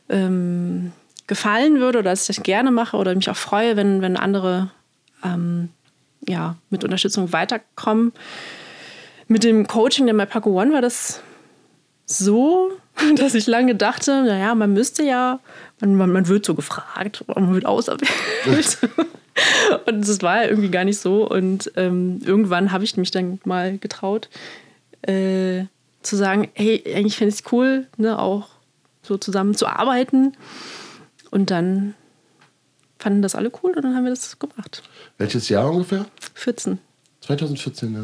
ähm, gefallen würde oder dass ich das gerne mache oder mich auch freue, wenn, wenn andere ähm, ja, mit Unterstützung weiterkommen. Mit dem Coaching der MyPaco One war das so, dass ich lange dachte, naja, man müsste ja, man, man, man wird so gefragt, man wird auserwählt. und das war ja irgendwie gar nicht so. Und ähm, irgendwann habe ich mich dann mal getraut, äh, zu sagen, hey, eigentlich fände ich es cool, ne, auch so zusammen zu arbeiten. Und dann fanden das alle cool und dann haben wir das gemacht. Welches Jahr ungefähr? 14. 2014, ja.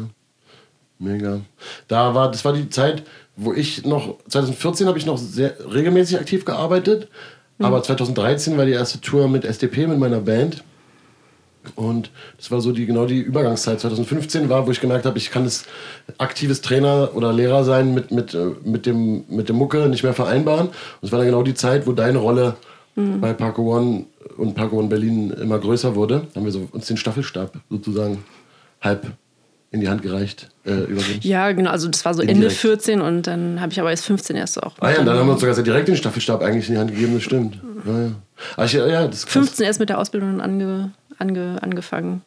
Mega. Da war, das war die Zeit, wo ich noch, 2014 habe ich noch sehr regelmäßig aktiv gearbeitet, mhm. aber 2013 war die erste Tour mit SDP, mit meiner Band. Und das war so die, genau die Übergangszeit. 2015 war, wo ich gemerkt habe, ich kann das aktives Trainer oder Lehrer sein mit, mit, äh, mit, dem, mit dem Mucke nicht mehr vereinbaren. Und es war dann genau die Zeit, wo deine Rolle mhm. bei Parko One und Parko One Berlin immer größer wurde. Haben wir so uns den Staffelstab sozusagen halb in die Hand gereicht, äh, übergeben. Ja, genau, also das war so Indirekt. Ende 14 und dann habe ich aber erst 15 erst auch. Ah ja, dann haben wir uns sogar direkt den Staffelstab eigentlich in die Hand gegeben, das stimmt. Ja, ja. Aber ich, ja, das 15 erst mit der Ausbildung ange, ange, angefangen.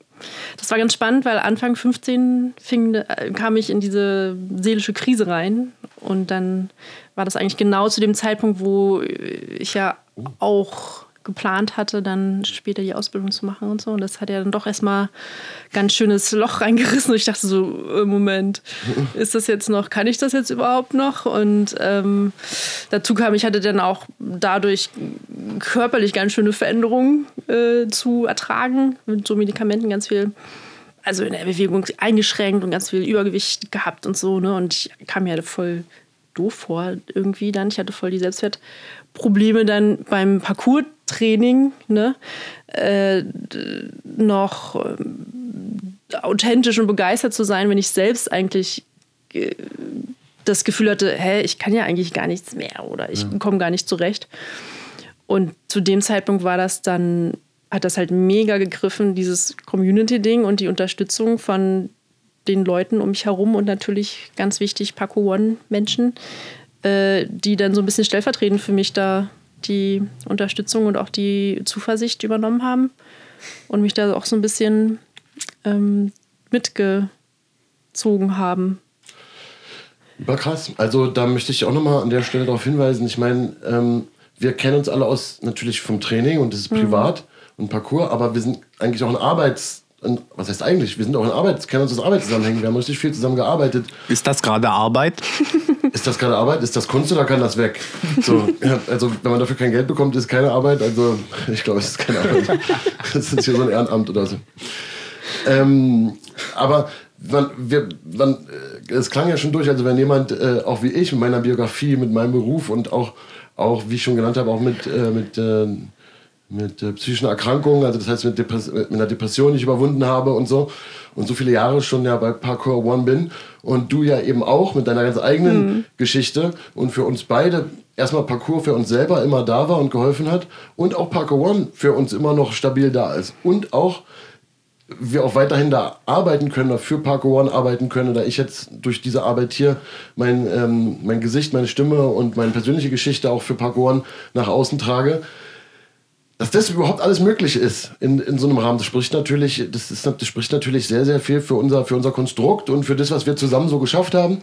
Das war ganz spannend, weil Anfang 15 fing, äh, kam ich in diese seelische Krise rein und dann war das eigentlich genau zu dem Zeitpunkt, wo ich ja auch geplant hatte, dann später die Ausbildung zu machen und so. Und das hat ja dann doch erstmal ganz schönes Loch reingerissen. Und ich dachte so, äh, Moment, ist das jetzt noch, kann ich das jetzt überhaupt noch? Und ähm, dazu kam, ich hatte dann auch dadurch körperlich ganz schöne Veränderungen äh, zu ertragen, mit so Medikamenten ganz viel also in der Bewegung eingeschränkt und ganz viel Übergewicht gehabt und so, ne? Und ich kam mir voll doof vor irgendwie dann. Ich hatte voll die Selbstwertprobleme dann beim Parcours-Training, ne? Äh, noch äh, authentisch und begeistert zu sein, wenn ich selbst eigentlich äh, das Gefühl hatte, hä, ich kann ja eigentlich gar nichts mehr oder ich ja. komme gar nicht zurecht. Und zu dem Zeitpunkt war das dann, hat das halt mega gegriffen, dieses Community-Ding und die Unterstützung von den Leuten um mich herum und natürlich ganz wichtig, Paco One-Menschen, äh, die dann so ein bisschen stellvertretend für mich da die Unterstützung und auch die Zuversicht übernommen haben und mich da auch so ein bisschen ähm, mitgezogen haben. War krass. Also da möchte ich auch nochmal an der Stelle darauf hinweisen. Ich meine, ähm, wir kennen uns alle aus natürlich vom Training und das ist privat mhm. und Parcours, aber wir sind eigentlich auch ein Arbeits- was heißt eigentlich? Wir sind auch in Arbeit, kennen uns aus Arbeitszusammenhängen. Wir haben richtig viel zusammen gearbeitet. Ist das gerade Arbeit? Ist das gerade Arbeit? Ist das Kunst oder kann das weg? So, also, wenn man dafür kein Geld bekommt, ist keine Arbeit. Also, ich glaube, es ist keine Arbeit. Das ist hier so ein Ehrenamt oder so. Ähm, aber man, wir, man, äh, es klang ja schon durch, also wenn jemand, äh, auch wie ich, mit meiner Biografie, mit meinem Beruf und auch, auch wie ich schon genannt habe, auch mit, äh, mit äh, mit äh, psychischen Erkrankungen, also das heißt mit, Depres mit einer Depression, die ich überwunden habe und so. Und so viele Jahre schon ja bei Parkour One bin. Und du ja eben auch mit deiner ganz eigenen mhm. Geschichte. Und für uns beide erstmal Parkour für uns selber immer da war und geholfen hat. Und auch Parkour One für uns immer noch stabil da ist. Und auch wir auch weiterhin da arbeiten können, oder für Parkour One arbeiten können, da ich jetzt durch diese Arbeit hier mein, ähm, mein Gesicht, meine Stimme und meine persönliche Geschichte auch für Parkour One nach außen trage dass das überhaupt alles möglich ist in, in so einem Rahmen, das spricht natürlich, das, ist, das spricht natürlich sehr, sehr viel für unser, für unser Konstrukt und für das, was wir zusammen so geschafft haben.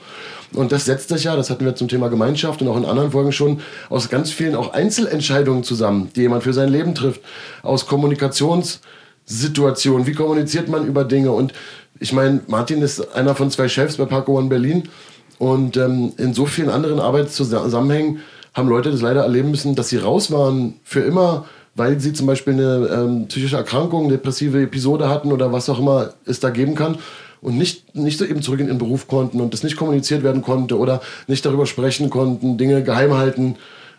Und das setzt sich ja, das hatten wir zum Thema Gemeinschaft und auch in anderen Folgen schon, aus ganz vielen auch Einzelentscheidungen zusammen, die jemand für sein Leben trifft, aus Kommunikationssituationen, wie kommuniziert man über Dinge. Und ich meine, Martin ist einer von zwei Chefs bei Parko One Berlin und ähm, in so vielen anderen Arbeitszusammenhängen haben Leute das leider erleben müssen, dass sie raus waren für immer weil sie zum Beispiel eine ähm, psychische Erkrankung, eine depressive Episode hatten oder was auch immer es da geben kann und nicht, nicht so eben zurück in ihren Beruf konnten und das nicht kommuniziert werden konnte oder nicht darüber sprechen konnten, Dinge geheim halten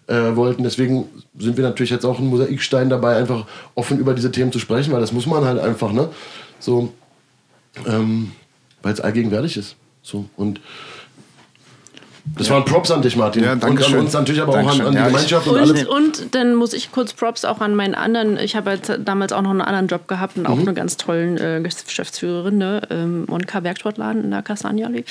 äh, wollten. Deswegen sind wir natürlich jetzt auch ein Mosaikstein dabei, einfach offen über diese Themen zu sprechen, weil das muss man halt einfach, ne? So, ähm, weil es allgegenwärtig ist. So, und das ja. waren Props an dich, Martin. Ja, danke und an uns natürlich aber Dankeschön. auch an, an die Gemeinschaft und, und alles. Und dann muss ich kurz Props auch an meinen anderen, ich habe jetzt damals auch noch einen anderen Job gehabt und auch mhm. eine ganz tollen äh, Geschäftsführerin, ne? ähm, Monika Werksportladen in der Kastanienallee.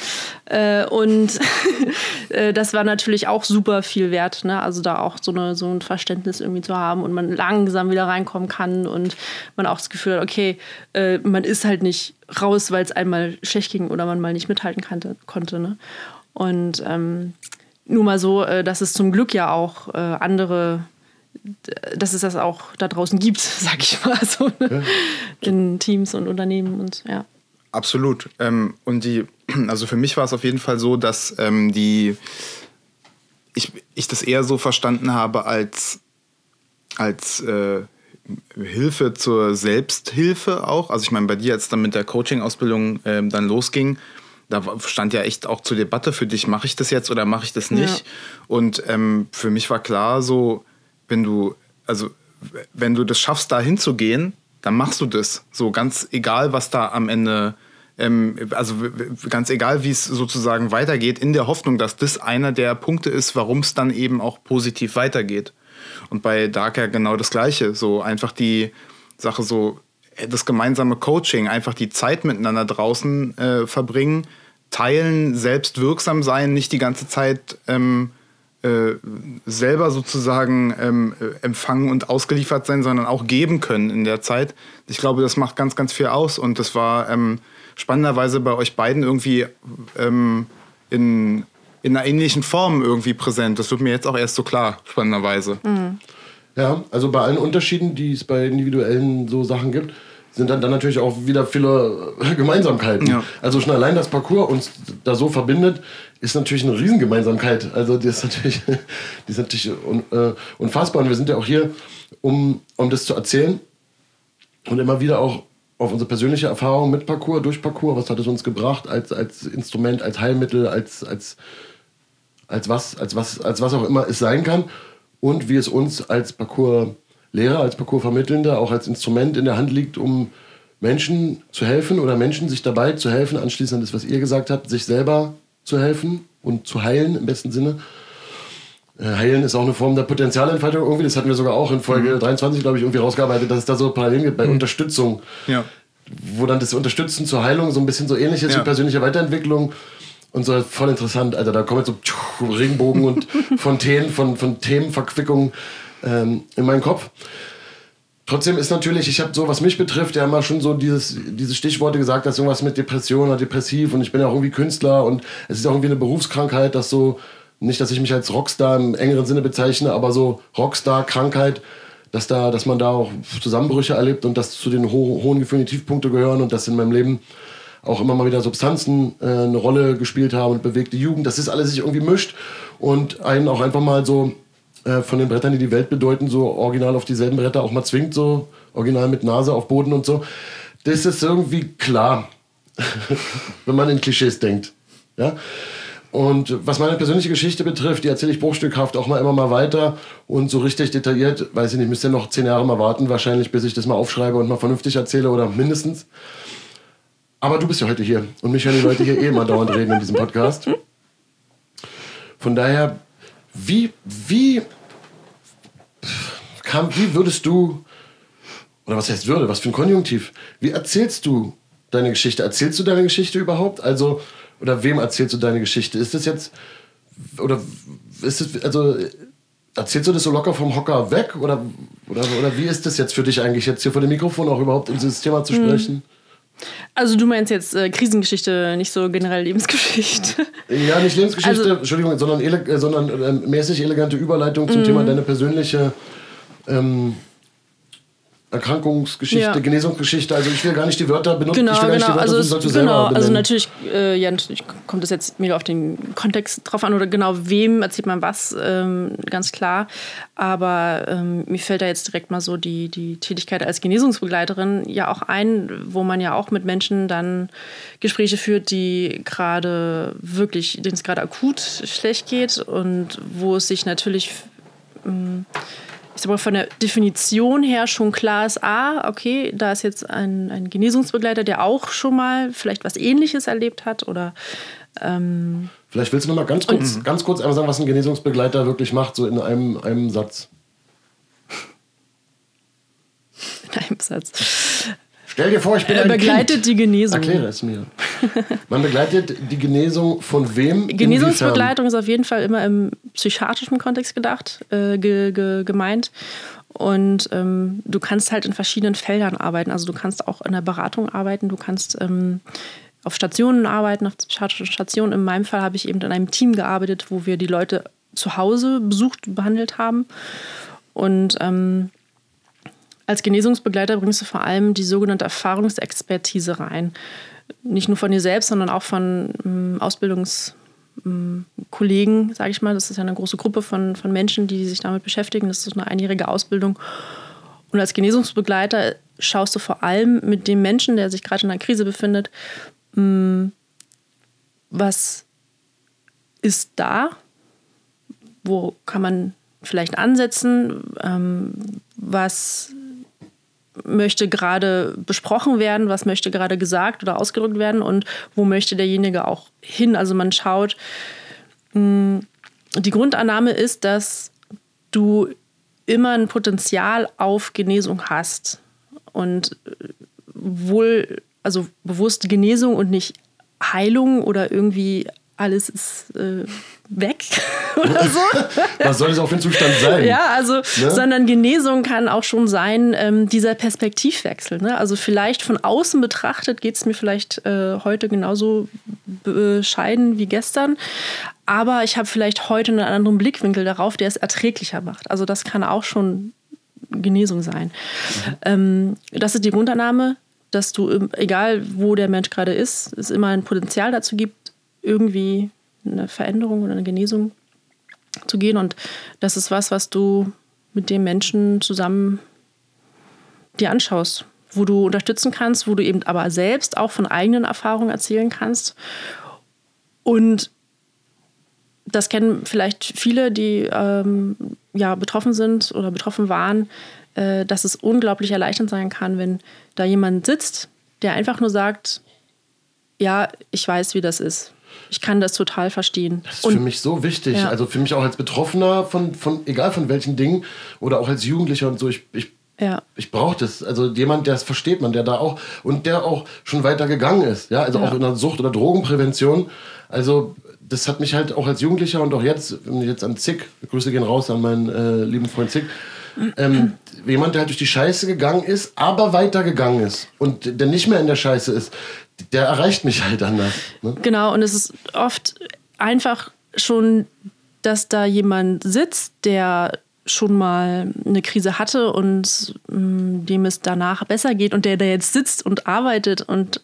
Äh, und äh, das war natürlich auch super viel wert, ne? also da auch so, eine, so ein Verständnis irgendwie zu haben und man langsam wieder reinkommen kann und man auch das Gefühl hat, okay, äh, man ist halt nicht raus, weil es einmal schlecht ging oder man mal nicht mithalten kannte, konnte. Ne? Und ähm, nur mal so, äh, dass es zum Glück ja auch äh, andere, dass es das auch da draußen gibt, sag ich mal, so ne? in Teams und Unternehmen und ja. Absolut. Ähm, und die, also für mich war es auf jeden Fall so, dass ähm, die, ich, ich das eher so verstanden habe als, als äh, Hilfe zur Selbsthilfe auch. Also ich meine, bei dir, als dann mit der Coaching-Ausbildung ähm, dann losging, da stand ja echt auch zur Debatte für dich, mache ich das jetzt oder mache ich das nicht? Ja. Und ähm, für mich war klar, so, wenn du, also wenn du das schaffst, da hinzugehen, dann machst du das. So ganz egal, was da am Ende, ähm, also ganz egal, wie es sozusagen weitergeht, in der Hoffnung, dass das einer der Punkte ist, warum es dann eben auch positiv weitergeht. Und bei Darker genau das Gleiche. So einfach die Sache so, das gemeinsame Coaching, einfach die Zeit miteinander draußen äh, verbringen, teilen, selbst wirksam sein, nicht die ganze Zeit ähm, äh, selber sozusagen ähm, äh, empfangen und ausgeliefert sein, sondern auch geben können in der Zeit. Ich glaube, das macht ganz, ganz viel aus und das war ähm, spannenderweise bei euch beiden irgendwie ähm, in, in einer ähnlichen Form irgendwie präsent. Das wird mir jetzt auch erst so klar, spannenderweise. Mhm. Ja, also bei allen Unterschieden, die es bei individuellen so Sachen gibt, sind dann, dann natürlich auch wieder viele Gemeinsamkeiten. Ja. Also schon allein das Parcours uns da so verbindet, ist natürlich eine Riesengemeinsamkeit. Also die ist natürlich, die ist natürlich un, äh, unfassbar. Und wir sind ja auch hier, um, um das zu erzählen und immer wieder auch auf unsere persönliche Erfahrung mit Parcours, durch Parcours, was hat es uns gebracht als, als Instrument, als Heilmittel, als, als, als, was, als, was, als was auch immer es sein kann und wie es uns als Parcours Lehrer, als Parcoursvermittelnder, auch als Instrument in der Hand liegt, um Menschen zu helfen oder Menschen sich dabei zu helfen, anschließend das, was ihr gesagt habt, sich selber zu helfen und zu heilen im besten Sinne. äh, Heilen ist auch eine Form der Potenzialentfaltung irgendwie. Das hatten wir sogar auch in Folge 23, glaube ich, irgendwie rausgearbeitet, dass es da so Parallelen gibt bei Unterstützung. Ja. Wo dann das Unterstützen zur Heilung so ein bisschen so ähnlich ist Ja. wie persönliche Weiterentwicklung. Und so voll interessant, Alter. Da kommen jetzt so Regenbogen und Fontänen von, von Themenverquickungen ähm, in meinen Kopf. Trotzdem ist natürlich, ich habe so, was mich betrifft, ja immer schon so dieses, diese Stichworte gesagt, dass irgendwas mit Depression oder depressiv und ich bin ja auch irgendwie Künstler und es ist auch irgendwie eine Berufskrankheit, dass so, nicht, dass ich mich als Rockstar im engeren Sinne bezeichne, aber so Rockstar-Krankheit, dass da, dass man da auch Zusammenbrüche erlebt und dass zu den ho hohen Gefühlen die Tiefpunkte gehören und dass in meinem Leben auch immer mal wieder Substanzen äh, eine Rolle gespielt haben und bewegte Jugend, dass das alles sich irgendwie mischt und einen auch einfach mal so äh, von den Brettern, die die Welt bedeuten, so original auf dieselben Bretter auch mal zwingt, so original mit Nase auf Boden und so. Das ist irgendwie klar, wenn man in Klischees denkt. Ja? Und was meine persönliche Geschichte betrifft, die erzähle ich bruchstückhaft auch mal immer mal weiter und so richtig detailliert, weiß ich nicht, müsst ihr noch zehn Jahre mal warten, wahrscheinlich, bis ich das mal aufschreibe und mal vernünftig erzähle oder mindestens. Aber du bist ja heute hier und mich hören die Leute hier eh immer dauernd reden in diesem Podcast. Von daher, wie, wie, kam, wie würdest du, oder was heißt würde, was für ein Konjunktiv, wie erzählst du deine Geschichte? Erzählst du deine Geschichte überhaupt? Also, oder wem erzählst du deine Geschichte? Ist das jetzt, oder ist es, also, erzählst du das so locker vom Hocker weg? Oder, oder, oder wie ist das jetzt für dich eigentlich, jetzt hier vor dem Mikrofon auch überhaupt in dieses Thema zu sprechen? Also du meinst jetzt äh, Krisengeschichte, nicht so generell Lebensgeschichte. Ja, nicht Lebensgeschichte, Also- Entschuldigung, sondern, ele äh, sondern ähm, mäßig elegante Überleitung Mhm. zum Thema deine persönliche ähm, Erkrankungsgeschichte, Ja. Genesungsgeschichte. Also ich will gar nicht die Wörter benutzen, Genau, ich will gar nicht genau. die Wörter Also, benutzen, es, genau, also natürlich, äh, ja, natürlich kommt es jetzt mega auf den Kontext drauf an oder genau wem erzählt man was, ähm, ganz klar. Aber ähm, mir fällt da jetzt direkt mal so die, die Tätigkeit als Genesungsbegleiterin ja auch ein, wo man ja auch mit Menschen dann Gespräche führt, die gerade wirklich, denen es gerade akut schlecht geht und wo es sich natürlich ich sag mal, von der Definition her schon klar ist, ah, okay, da ist jetzt ein, ein Genesungsbegleiter, der auch schon mal vielleicht was ähnliches erlebt hat oder Vielleicht willst du noch mal ganz kurz, ganz kurz einmal sagen, was ein Genesungsbegleiter wirklich macht, so in einem, einem Satz. in einem Satz. Stell dir vor, ich bin Er ein begleitet kind. die Genesung. Erkläre es mir. Man begleitet die Genesung von wem? Genesungsbegleitung ist auf jeden Fall immer im psychiatrischen Kontext gedacht, äh, ge, ge, gemeint. Und ähm, du kannst halt in verschiedenen Feldern arbeiten. Also du kannst auch in der Beratung arbeiten, du kannst ähm, auf Stationen arbeiten, auf psychiatrischen Stationen. In meinem Fall habe ich eben in einem Team gearbeitet, wo wir die Leute zu Hause besucht, behandelt haben. Und ähm, als Genesungsbegleiter bringst du vor allem die sogenannte Erfahrungsexpertise rein. Nicht nur von dir selbst, sondern auch von Ausbildungskollegen, sage ich mal. Das ist ja eine große Gruppe von, von Menschen, die sich damit beschäftigen. Das ist eine einjährige Ausbildung. Und als Genesungsbegleiter schaust du vor allem mit dem Menschen, der sich gerade in einer Krise befindet, mh, was ist da? Wo kann man vielleicht ansetzen? Ähm, was möchte gerade besprochen werden, was möchte gerade gesagt oder ausgedrückt werden und wo möchte derjenige auch hin. Also man schaut, mh, die Grundannahme ist, dass du immer ein Potenzial auf Genesung hast und äh, wohl, also bewusst Genesung und nicht Heilung oder irgendwie alles ist äh, weg oder so. Was soll das auch für ein Zustand sein? Ja, also, Ne? sondern Genesung kann auch schon sein, ähm, dieser Perspektivwechsel. Ne? Also vielleicht von außen betrachtet geht es mir vielleicht äh, heute genauso bescheiden wie gestern. Aber ich habe vielleicht heute einen anderen Blickwinkel darauf, der es erträglicher macht. Also das kann auch schon Genesung sein. Ähm, das ist die Grundannahme, dass du, egal wo der Mensch gerade ist, es immer ein Potenzial dazu gibt, irgendwie eine Veränderung oder eine Genesung zu gehen. Und das ist was, was du mit dem Menschen zusammen dir anschaust, wo du unterstützen kannst, wo du eben aber selbst auch von eigenen Erfahrungen erzählen kannst. Und das kennen vielleicht viele, die ähm, ja, betroffen sind oder betroffen waren, äh, dass es unglaublich erleichternd sein kann, wenn da jemand sitzt, der einfach nur sagt, ja, ich weiß, wie das ist. Ich kann das total verstehen. Das ist für mich so wichtig. Ja. Also für mich auch als Betroffener von, von egal von welchen Dingen oder auch als Jugendlicher und so. Ich, ich, Ja. ich brauche das. Also jemand, der es versteht, man, der da auch und der auch schon weiter gegangen ist. Ja, also Ja. auch in der Sucht- oder Drogenprävention. Also das hat mich halt auch als Jugendlicher und auch jetzt, wenn ich jetzt an Zick, Grüße gehen raus an meinen äh, lieben Freund Zick, ähm, jemand, der halt durch die Scheiße gegangen ist, aber weitergegangen ist und der nicht mehr in der Scheiße ist, der erreicht mich halt anders. Ne? Genau, und es ist oft einfach schon, dass da jemand sitzt, der schon mal eine Krise hatte und mh, dem es danach besser geht und der da jetzt sitzt und arbeitet und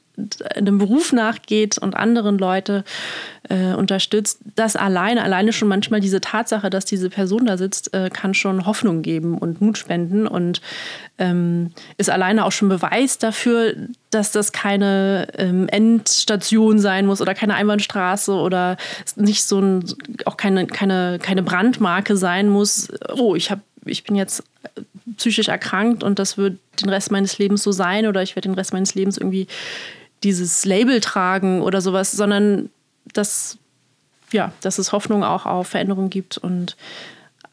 einem Beruf nachgeht und anderen Leute äh, unterstützt, das alleine, alleine schon manchmal diese Tatsache, dass diese Person da sitzt, äh, kann schon Hoffnung geben und Mut spenden und ähm, ist alleine auch schon Beweis dafür, dass das keine ähm, Endstation sein muss oder keine Einbahnstraße oder nicht so ein, auch keine, keine, keine Brandmarke sein muss. Oh, ich habe ich bin jetzt psychisch erkrankt und das wird den Rest meines Lebens so sein oder ich werde den Rest meines Lebens irgendwie dieses Label tragen oder sowas, sondern dass, ja, dass es Hoffnung auch auf Veränderung gibt und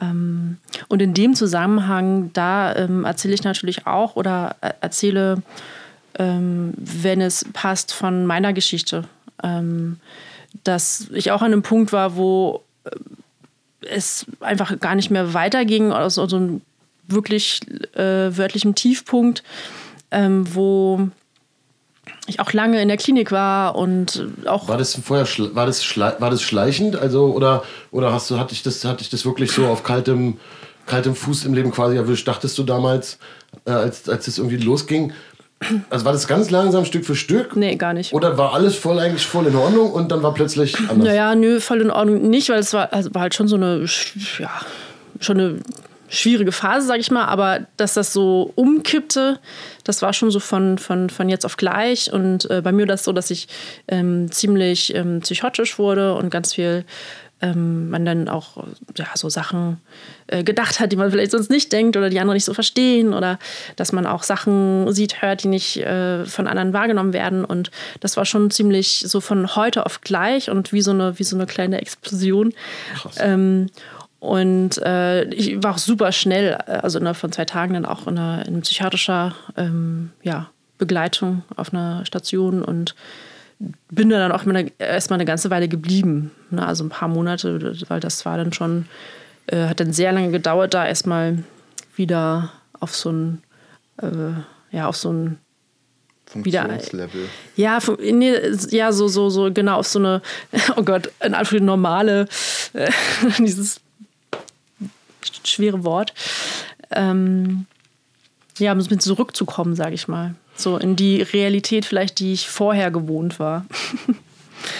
ähm, und in dem Zusammenhang, da ähm, erzähle ich natürlich auch oder äh, erzähle, ähm, wenn es passt, von meiner Geschichte. Ähm, dass ich auch an einem Punkt war, wo äh, es einfach gar nicht mehr weiterging, aus so einem wirklich äh, wörtlichen Tiefpunkt, ähm, wo ich auch lange in der Klinik war und auch War das vorher war das, war das schleichend? Also, oder, oder hast du, hatte ich das, hatte ich das wirklich so auf kaltem, kaltem Fuß im Leben quasi erwischt? Dachtest du damals, äh, als, als es irgendwie losging, also war das ganz langsam Stück für Stück? nee, gar nicht. Oder war alles voll eigentlich voll in Ordnung und dann war plötzlich anders? Naja, nö, voll in Ordnung nicht, weil es war, also war halt schon so eine, ja, schon eine schwierige Phase, sag ich mal, aber dass das so umkippte, das war schon so von, von, von jetzt auf gleich. Und äh, bei mir war das so, dass ich ähm, ziemlich ähm, psychotisch wurde und ganz viel ähm, man dann auch ja, so Sachen äh, gedacht hat, die man vielleicht sonst nicht denkt oder die andere nicht so verstehen oder dass man auch Sachen sieht, hört, die nicht äh, von anderen wahrgenommen werden. Und das war schon ziemlich so von heute auf gleich und wie so eine, wie so eine kleine Explosion. Ähm, und äh, ich war auch super schnell, äh, also innerhalb von zwei Tagen dann auch in, einer, in psychiatrischer ähm, ja, Begleitung auf einer Station und bin da dann auch eine- erstmal eine ganze Weile geblieben. Ne? Also ein paar Monate, weil das war dann schon, äh, hat dann sehr lange gedauert, da erstmal wieder auf so ein, äh, ja, auf so ein Funktionslevel. ja, nee, ja, so, so, so, genau, auf so eine, oh Gott, in Anführungszeichen normale, äh, dieses schwere Wort. Ähm, ja, um ein bisschen zurückzukommen, sage ich mal. So in die Realität vielleicht, die ich vorher gewohnt war.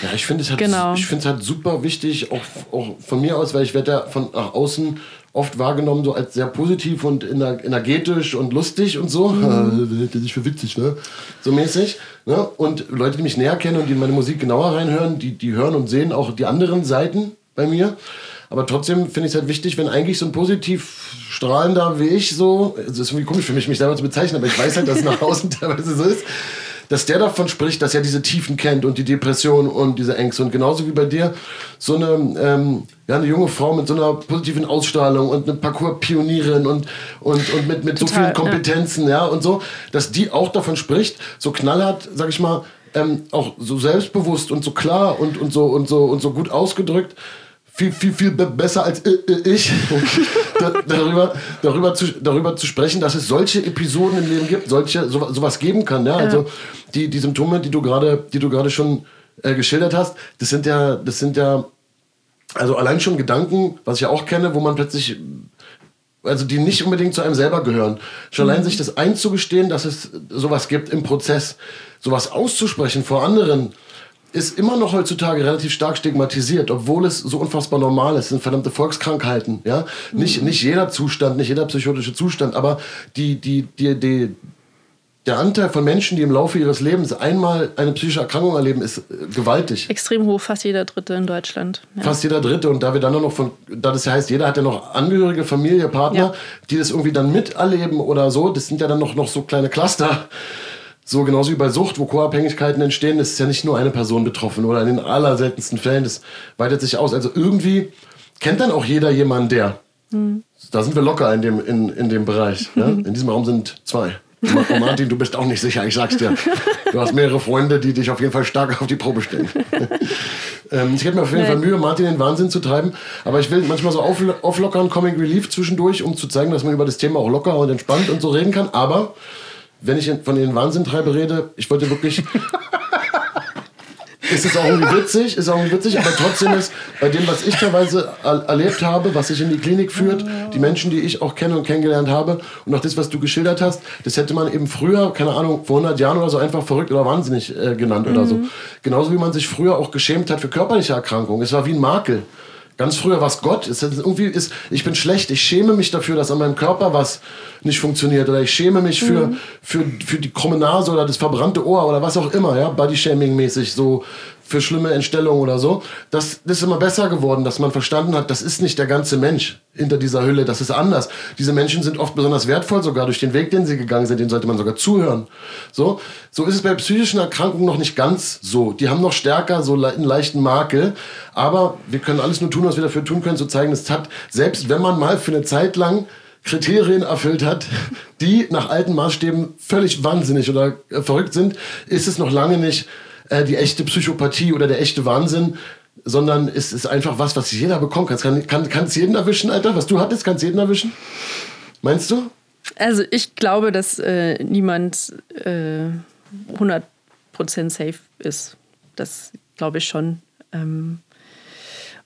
Ja, ich finde es halt, Genau. ich es halt super wichtig, auch, auch von mir aus, weil ich werde ja von nach außen oft wahrgenommen, so als sehr positiv und ener- energetisch und lustig und so. Mhm. Das ist für witzig, ne? So mäßig. Ne? Und Leute, die mich näher kennen und die in meine Musik genauer reinhören, die, die hören und sehen auch die anderen Seiten bei mir. Aber trotzdem finde ich es halt wichtig, wenn eigentlich so ein positiv strahlender wie ich so, es ist irgendwie komisch für mich, mich selber zu bezeichnen, aber ich weiß halt, dass es nach außen teilweise so ist, dass der davon spricht, dass er diese Tiefen kennt und die Depression und diese Ängste. Und genauso wie bei dir, so eine, ähm, ja, eine junge Frau mit so einer positiven Ausstrahlung und eine Parcours-Pionierin und, und, und mit, mit so Total, vielen Kompetenzen, ja. und so, dass die auch davon spricht, so knallhart, sag ich mal, ähm, auch so selbstbewusst und so klar und, und, so, und, so, und so gut ausgedrückt, viel, viel, viel be- besser als ich, da, darüber, darüber, zu, darüber zu sprechen, dass es solche Episoden im Leben gibt, solche, so, sowas geben kann. Ja? Also die, die Symptome, die du gerade, die du gerade schon äh, geschildert hast, das sind ja, das sind ja, also allein schon Gedanken, was ich ja auch kenne, wo man plötzlich also die nicht unbedingt zu einem selber gehören. Schon allein sich das einzugestehen, dass es sowas gibt im Prozess, sowas auszusprechen vor anderen, ist immer noch heutzutage relativ stark stigmatisiert, obwohl es so unfassbar normal ist. Es sind verdammte Volkskrankheiten, ja. Nicht, nicht jeder Zustand, nicht jeder psychotische Zustand, aber die, die, die, die, der Anteil von Menschen, die im Laufe ihres Lebens einmal eine psychische Erkrankung erleben, ist äh, gewaltig. Extrem hoch, fast jeder Dritte in Deutschland. Ja. Fast jeder Dritte. Und da wir dann noch von, da das heißt, jeder hat ja noch Angehörige, Familie, Partner, Ja. die das irgendwie dann miterleben oder so. Das sind ja dann noch, noch so kleine Cluster. So genauso wie bei Sucht, wo Co-Abhängigkeiten entstehen, ist ja nicht nur eine Person betroffen oder in den allerseltensten Fällen, das weitet sich aus. Also irgendwie kennt dann auch jeder jemanden, der. Mhm. Da sind wir locker in dem, in, in dem Bereich. Ja? In diesem Raum sind zwei. Martin, du bist auch nicht sicher, ich sag's dir. Du hast mehrere Freunde, die dich auf jeden Fall stark auf die Probe stellen. ähm, ich hätte mir auf jeden Fall Mühe, Martin in den Wahnsinn zu treiben. Aber ich will manchmal so auflockern, Comic Relief zwischendurch, um zu zeigen, dass man über das Thema auch locker und entspannt und so reden kann. Aber wenn ich von den Wahnsinn treibe rede, ich wollte wirklich ist es auch irgendwie witzig, ist auch irgendwie witzig, aber trotzdem ist bei dem, was ich teilweise erlebt habe, was sich in die Klinik führt, die Menschen, die ich auch kenne und kennengelernt habe und auch das, was du geschildert hast, das hätte man eben früher, keine Ahnung, vor 100 Jahren oder so einfach verrückt oder wahnsinnig äh, genannt mhm. oder so. Genauso wie man sich früher auch geschämt hat für körperliche Erkrankungen. Es war wie ein Makel. Ganz früher war es Gott. Ist irgendwie ist, ich bin schlecht. Ich schäme mich dafür, dass an meinem Körper was nicht funktioniert. Oder ich schäme mich für, mhm. für, für die krumme Nase oder das verbrannte Ohr oder was auch immer. Ja? Body-Shaming-mäßig. So für schlimme Entstellungen oder so. Das, ist immer besser geworden, dass man verstanden hat, das ist nicht der ganze Mensch hinter dieser Hülle, das ist anders. Diese Menschen sind oft besonders wertvoll, sogar durch den Weg, den sie gegangen sind, den sollte man sogar zuhören. So, so ist es bei psychischen Erkrankungen noch nicht ganz so. Die haben noch stärker so einen leichten Makel, aber wir können alles nur tun, was wir dafür tun können, zu zeigen, es hat, selbst wenn man mal für eine Zeit lang Kriterien erfüllt hat, die nach alten Maßstäben völlig wahnsinnig oder äh, verrückt sind, ist es noch lange nicht äh, die echte Psychopathie oder der echte Wahnsinn, sondern es ist einfach was, was jeder bekommen kann. Kann, kann, kann es jeden erwischen, Alter? Was du hattest, kann es jeden erwischen? Meinst du? Also ich glaube, dass äh, niemand äh, 100% safe ist. Das glaube ich schon. Ähm,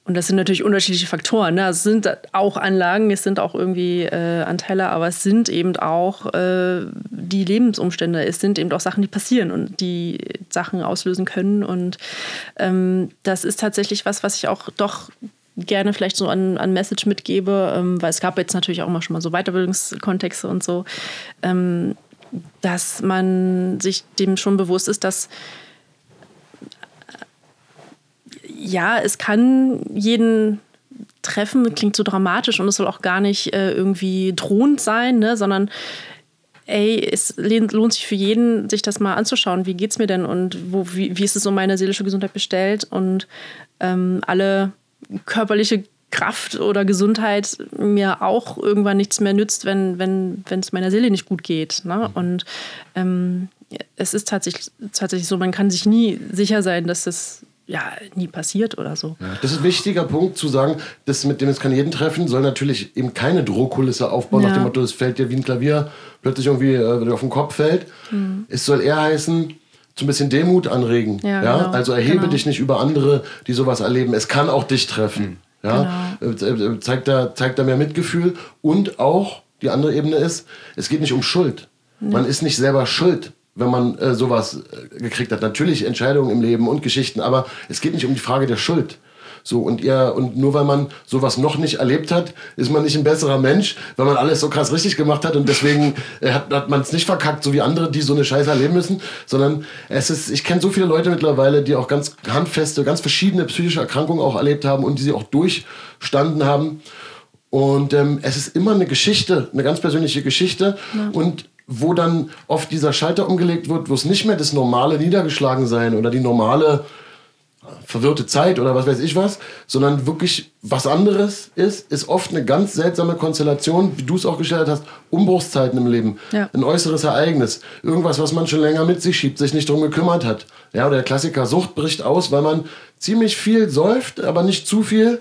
und das sind natürlich unterschiedliche Faktoren. Ne? Es sind auch Anlagen, es sind auch irgendwie äh, Anteile, aber es sind eben auch äh, die Lebensumstände, es sind eben auch Sachen, die passieren und die Sachen auslösen können. Und ähm, das ist tatsächlich was, was ich auch doch gerne vielleicht so an, an Message mitgebe, ähm, weil es gab jetzt natürlich auch immer schon mal so Weiterbildungskontexte und so, ähm, dass man sich dem schon bewusst ist, dass ja, es kann jeden treffen, klingt so dramatisch und es soll auch gar nicht äh, irgendwie drohend sein, ne, sondern ey, es lohnt sich für jeden, sich das mal anzuschauen. Wie geht es mir denn und wo, wie, wie ist es um meine seelische Gesundheit bestellt? Und ähm, alle körperliche Kraft oder Gesundheit mir auch irgendwann nichts mehr nützt, wenn wenn wenn, es meiner Seele nicht gut geht. Ne? Und ähm, es ist tatsächlich, tatsächlich so, man kann sich nie sicher sein, dass das ja nie passiert oder so. Ja, das ist ein wichtiger Punkt zu sagen, das mit dem es kann jeden treffen, soll natürlich eben keine Drohkulisse aufbauen, ja. nach dem Motto, es fällt dir wie ein Klavier plötzlich irgendwie äh, auf den Kopf fällt. Mhm. Es soll eher heißen, so ein bisschen Demut anregen. Ja, ja? Genau. Also erhebe genau. dich nicht über andere, die sowas erleben. Es kann auch dich treffen. Mhm. Ja? Genau. Äh, äh, zeigt, da, zeigt da mehr Mitgefühl. Und auch, die andere Ebene ist, es geht nicht um Schuld. Man ist nicht selber schuld wenn man äh, sowas äh, gekriegt hat. Natürlich Entscheidungen im Leben und Geschichten, aber es geht nicht um die Frage der Schuld. So, und ihr, und nur weil man sowas noch nicht erlebt hat, ist man nicht ein besserer Mensch, weil man alles so krass richtig gemacht hat und deswegen äh, hat, hat man es nicht verkackt, so wie andere, die so eine Scheiße erleben müssen, sondern es ist, ich kenne so viele Leute mittlerweile, die auch ganz handfeste, ganz verschiedene psychische Erkrankungen auch erlebt haben und die sie auch durchstanden haben. Und ähm, es ist immer eine Geschichte, eine ganz persönliche Geschichte. Ja. Und wo dann oft dieser Schalter umgelegt wird, wo es nicht mehr das normale Niedergeschlagensein oder die normale äh, verwirrte Zeit oder was weiß ich was, sondern wirklich was anderes ist, ist oft eine ganz seltsame Konstellation, wie du es auch gestellt hast, Umbruchszeiten im Leben, ja. ein äußeres Ereignis, irgendwas, was man schon länger mit sich schiebt, sich nicht drum gekümmert hat. Ja, oder der Klassiker Sucht bricht aus, weil man ziemlich viel säuft, aber nicht zu viel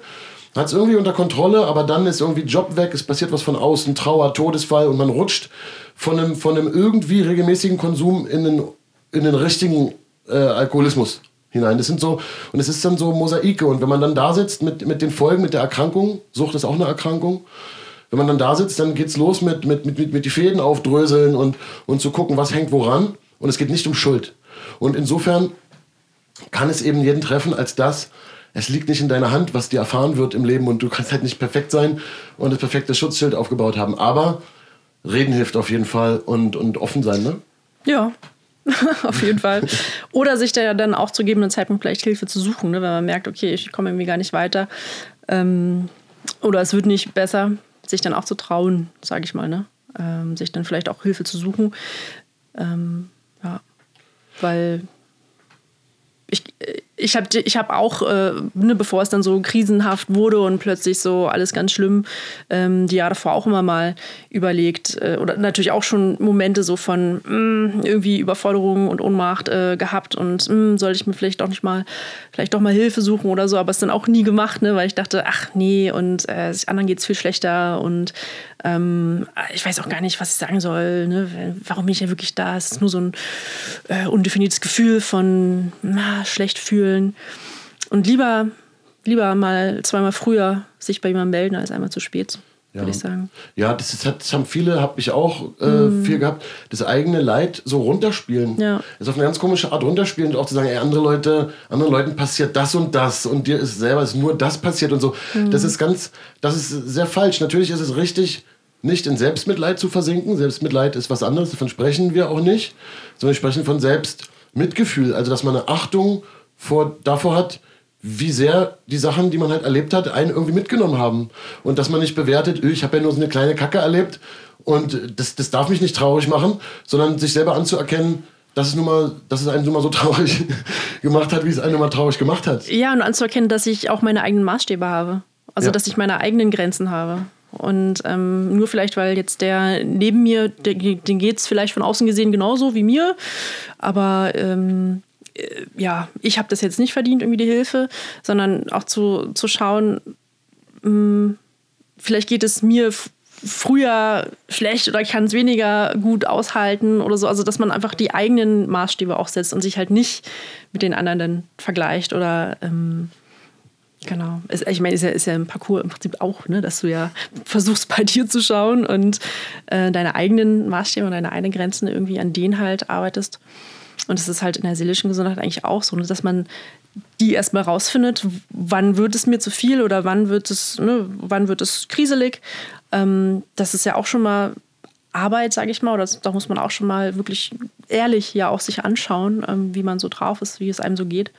hat es irgendwie unter Kontrolle, aber dann ist irgendwie Job weg, es passiert was von außen, Trauer, Todesfall und man rutscht von einem, von einem irgendwie regelmäßigen Konsum in den, in den richtigen äh, Alkoholismus hinein. Das sind so, und es ist dann so Mosaike. Und wenn man dann da sitzt mit, mit den Folgen, mit der Erkrankung, Sucht ist auch eine Erkrankung, wenn man dann da sitzt, dann geht es los mit, mit, mit, mit, mit die Fäden aufdröseln und, und zu gucken, was hängt woran. Und es geht nicht um Schuld. Und insofern kann es eben jeden treffen als das, es liegt nicht in deiner Hand, was dir erfahren wird im Leben und du kannst halt nicht perfekt sein und das perfekte Schutzschild aufgebaut haben. Aber reden hilft auf jeden Fall und, und offen sein, ne? Ja, auf jeden Fall. Oder sich da dann auch zu gegebenen Zeitpunkt vielleicht Hilfe zu suchen, ne? wenn man merkt, okay, ich komme irgendwie gar nicht weiter. Ähm, oder es wird nicht besser, sich dann auch zu trauen, sage ich mal, ne? Ähm, sich dann vielleicht auch Hilfe zu suchen. Ähm, Ja. Weil ich, ich habe ich hab auch, äh, ne, bevor es dann so krisenhaft wurde und plötzlich so alles ganz schlimm, ähm, die Jahre davor auch immer mal überlegt äh, oder natürlich auch schon Momente so von mh, mm, irgendwie Überforderung und Ohnmacht äh, gehabt und mh, mm, sollte ich mir vielleicht doch nicht mal, vielleicht doch mal Hilfe suchen oder so, aber es dann auch nie gemacht, ne, weil ich dachte, ach nee, und äh, anderen geht es viel schlechter und ähm, ich weiß auch gar nicht, was ich sagen soll. Ne? Warum bin ich ja wirklich da? Es ist nur so ein äh, undefiniertes Gefühl von na, schlecht fühlen. Und lieber, lieber mal zweimal früher sich bei jemandem melden, als einmal zu spät. Ja. würde ich sagen. Ja, das, ist, das haben viele, habe ich auch äh, mm. viel gehabt, das eigene Leid so runterspielen. Ja. Das ist auf eine ganz komische Art runterspielen und auch zu sagen, ey, andere Leute, anderen Leuten passiert das und das und dir ist selber ist nur das passiert und so. Mm. Das ist ganz, das ist sehr falsch. Natürlich ist es richtig, nicht in Selbstmitleid zu versinken. Selbstmitleid ist was anderes, davon sprechen wir auch nicht, sondern wir sprechen von Selbstmitgefühl. Also, dass man eine Achtung vor, davor hat, wie sehr die Sachen, die man halt erlebt hat, einen irgendwie mitgenommen haben. Und dass man nicht bewertet, ich habe ja nur so eine kleine Kacke erlebt und das, das darf mich nicht traurig machen, sondern sich selber anzuerkennen, dass es, nun mal, dass es einen nun mal so traurig gemacht hat, wie es einen nun mal traurig gemacht hat. Ja, und anzuerkennen, dass ich auch meine eigenen Maßstäbe habe. Also, ja. dass ich meine eigenen Grenzen habe. Und ähm, nur vielleicht, weil jetzt der neben mir, den geht es vielleicht von außen gesehen genauso wie mir. Aber ähm, äh, ja, ich habe das jetzt nicht verdient, irgendwie die Hilfe, sondern auch zu, zu schauen, mh, hm, vielleicht geht es mir früher schlecht oder ich kann es weniger gut aushalten oder so. Also, dass man einfach die eigenen Maßstäbe auch setzt und sich halt nicht mit den anderen dann vergleicht oder. Ähm, Genau. Ich meine, ist ja, ist ja im Parcours im Prinzip auch, ne, dass du ja versuchst, bei dir zu schauen und äh, deine eigenen Maßstäbe und deine eigenen Grenzen irgendwie an denen halt arbeitest. Und es ist halt in der seelischen Gesundheit eigentlich auch so, ne, dass man die erstmal rausfindet, wann wird es mir zu viel oder wann wird es, ne, wann wird es kriselig. Ähm, das ist ja auch schon mal Arbeit, sage ich mal, oder da muss man auch schon mal wirklich ehrlich ja auch sich anschauen, ähm, wie man so drauf ist, wie es einem so geht.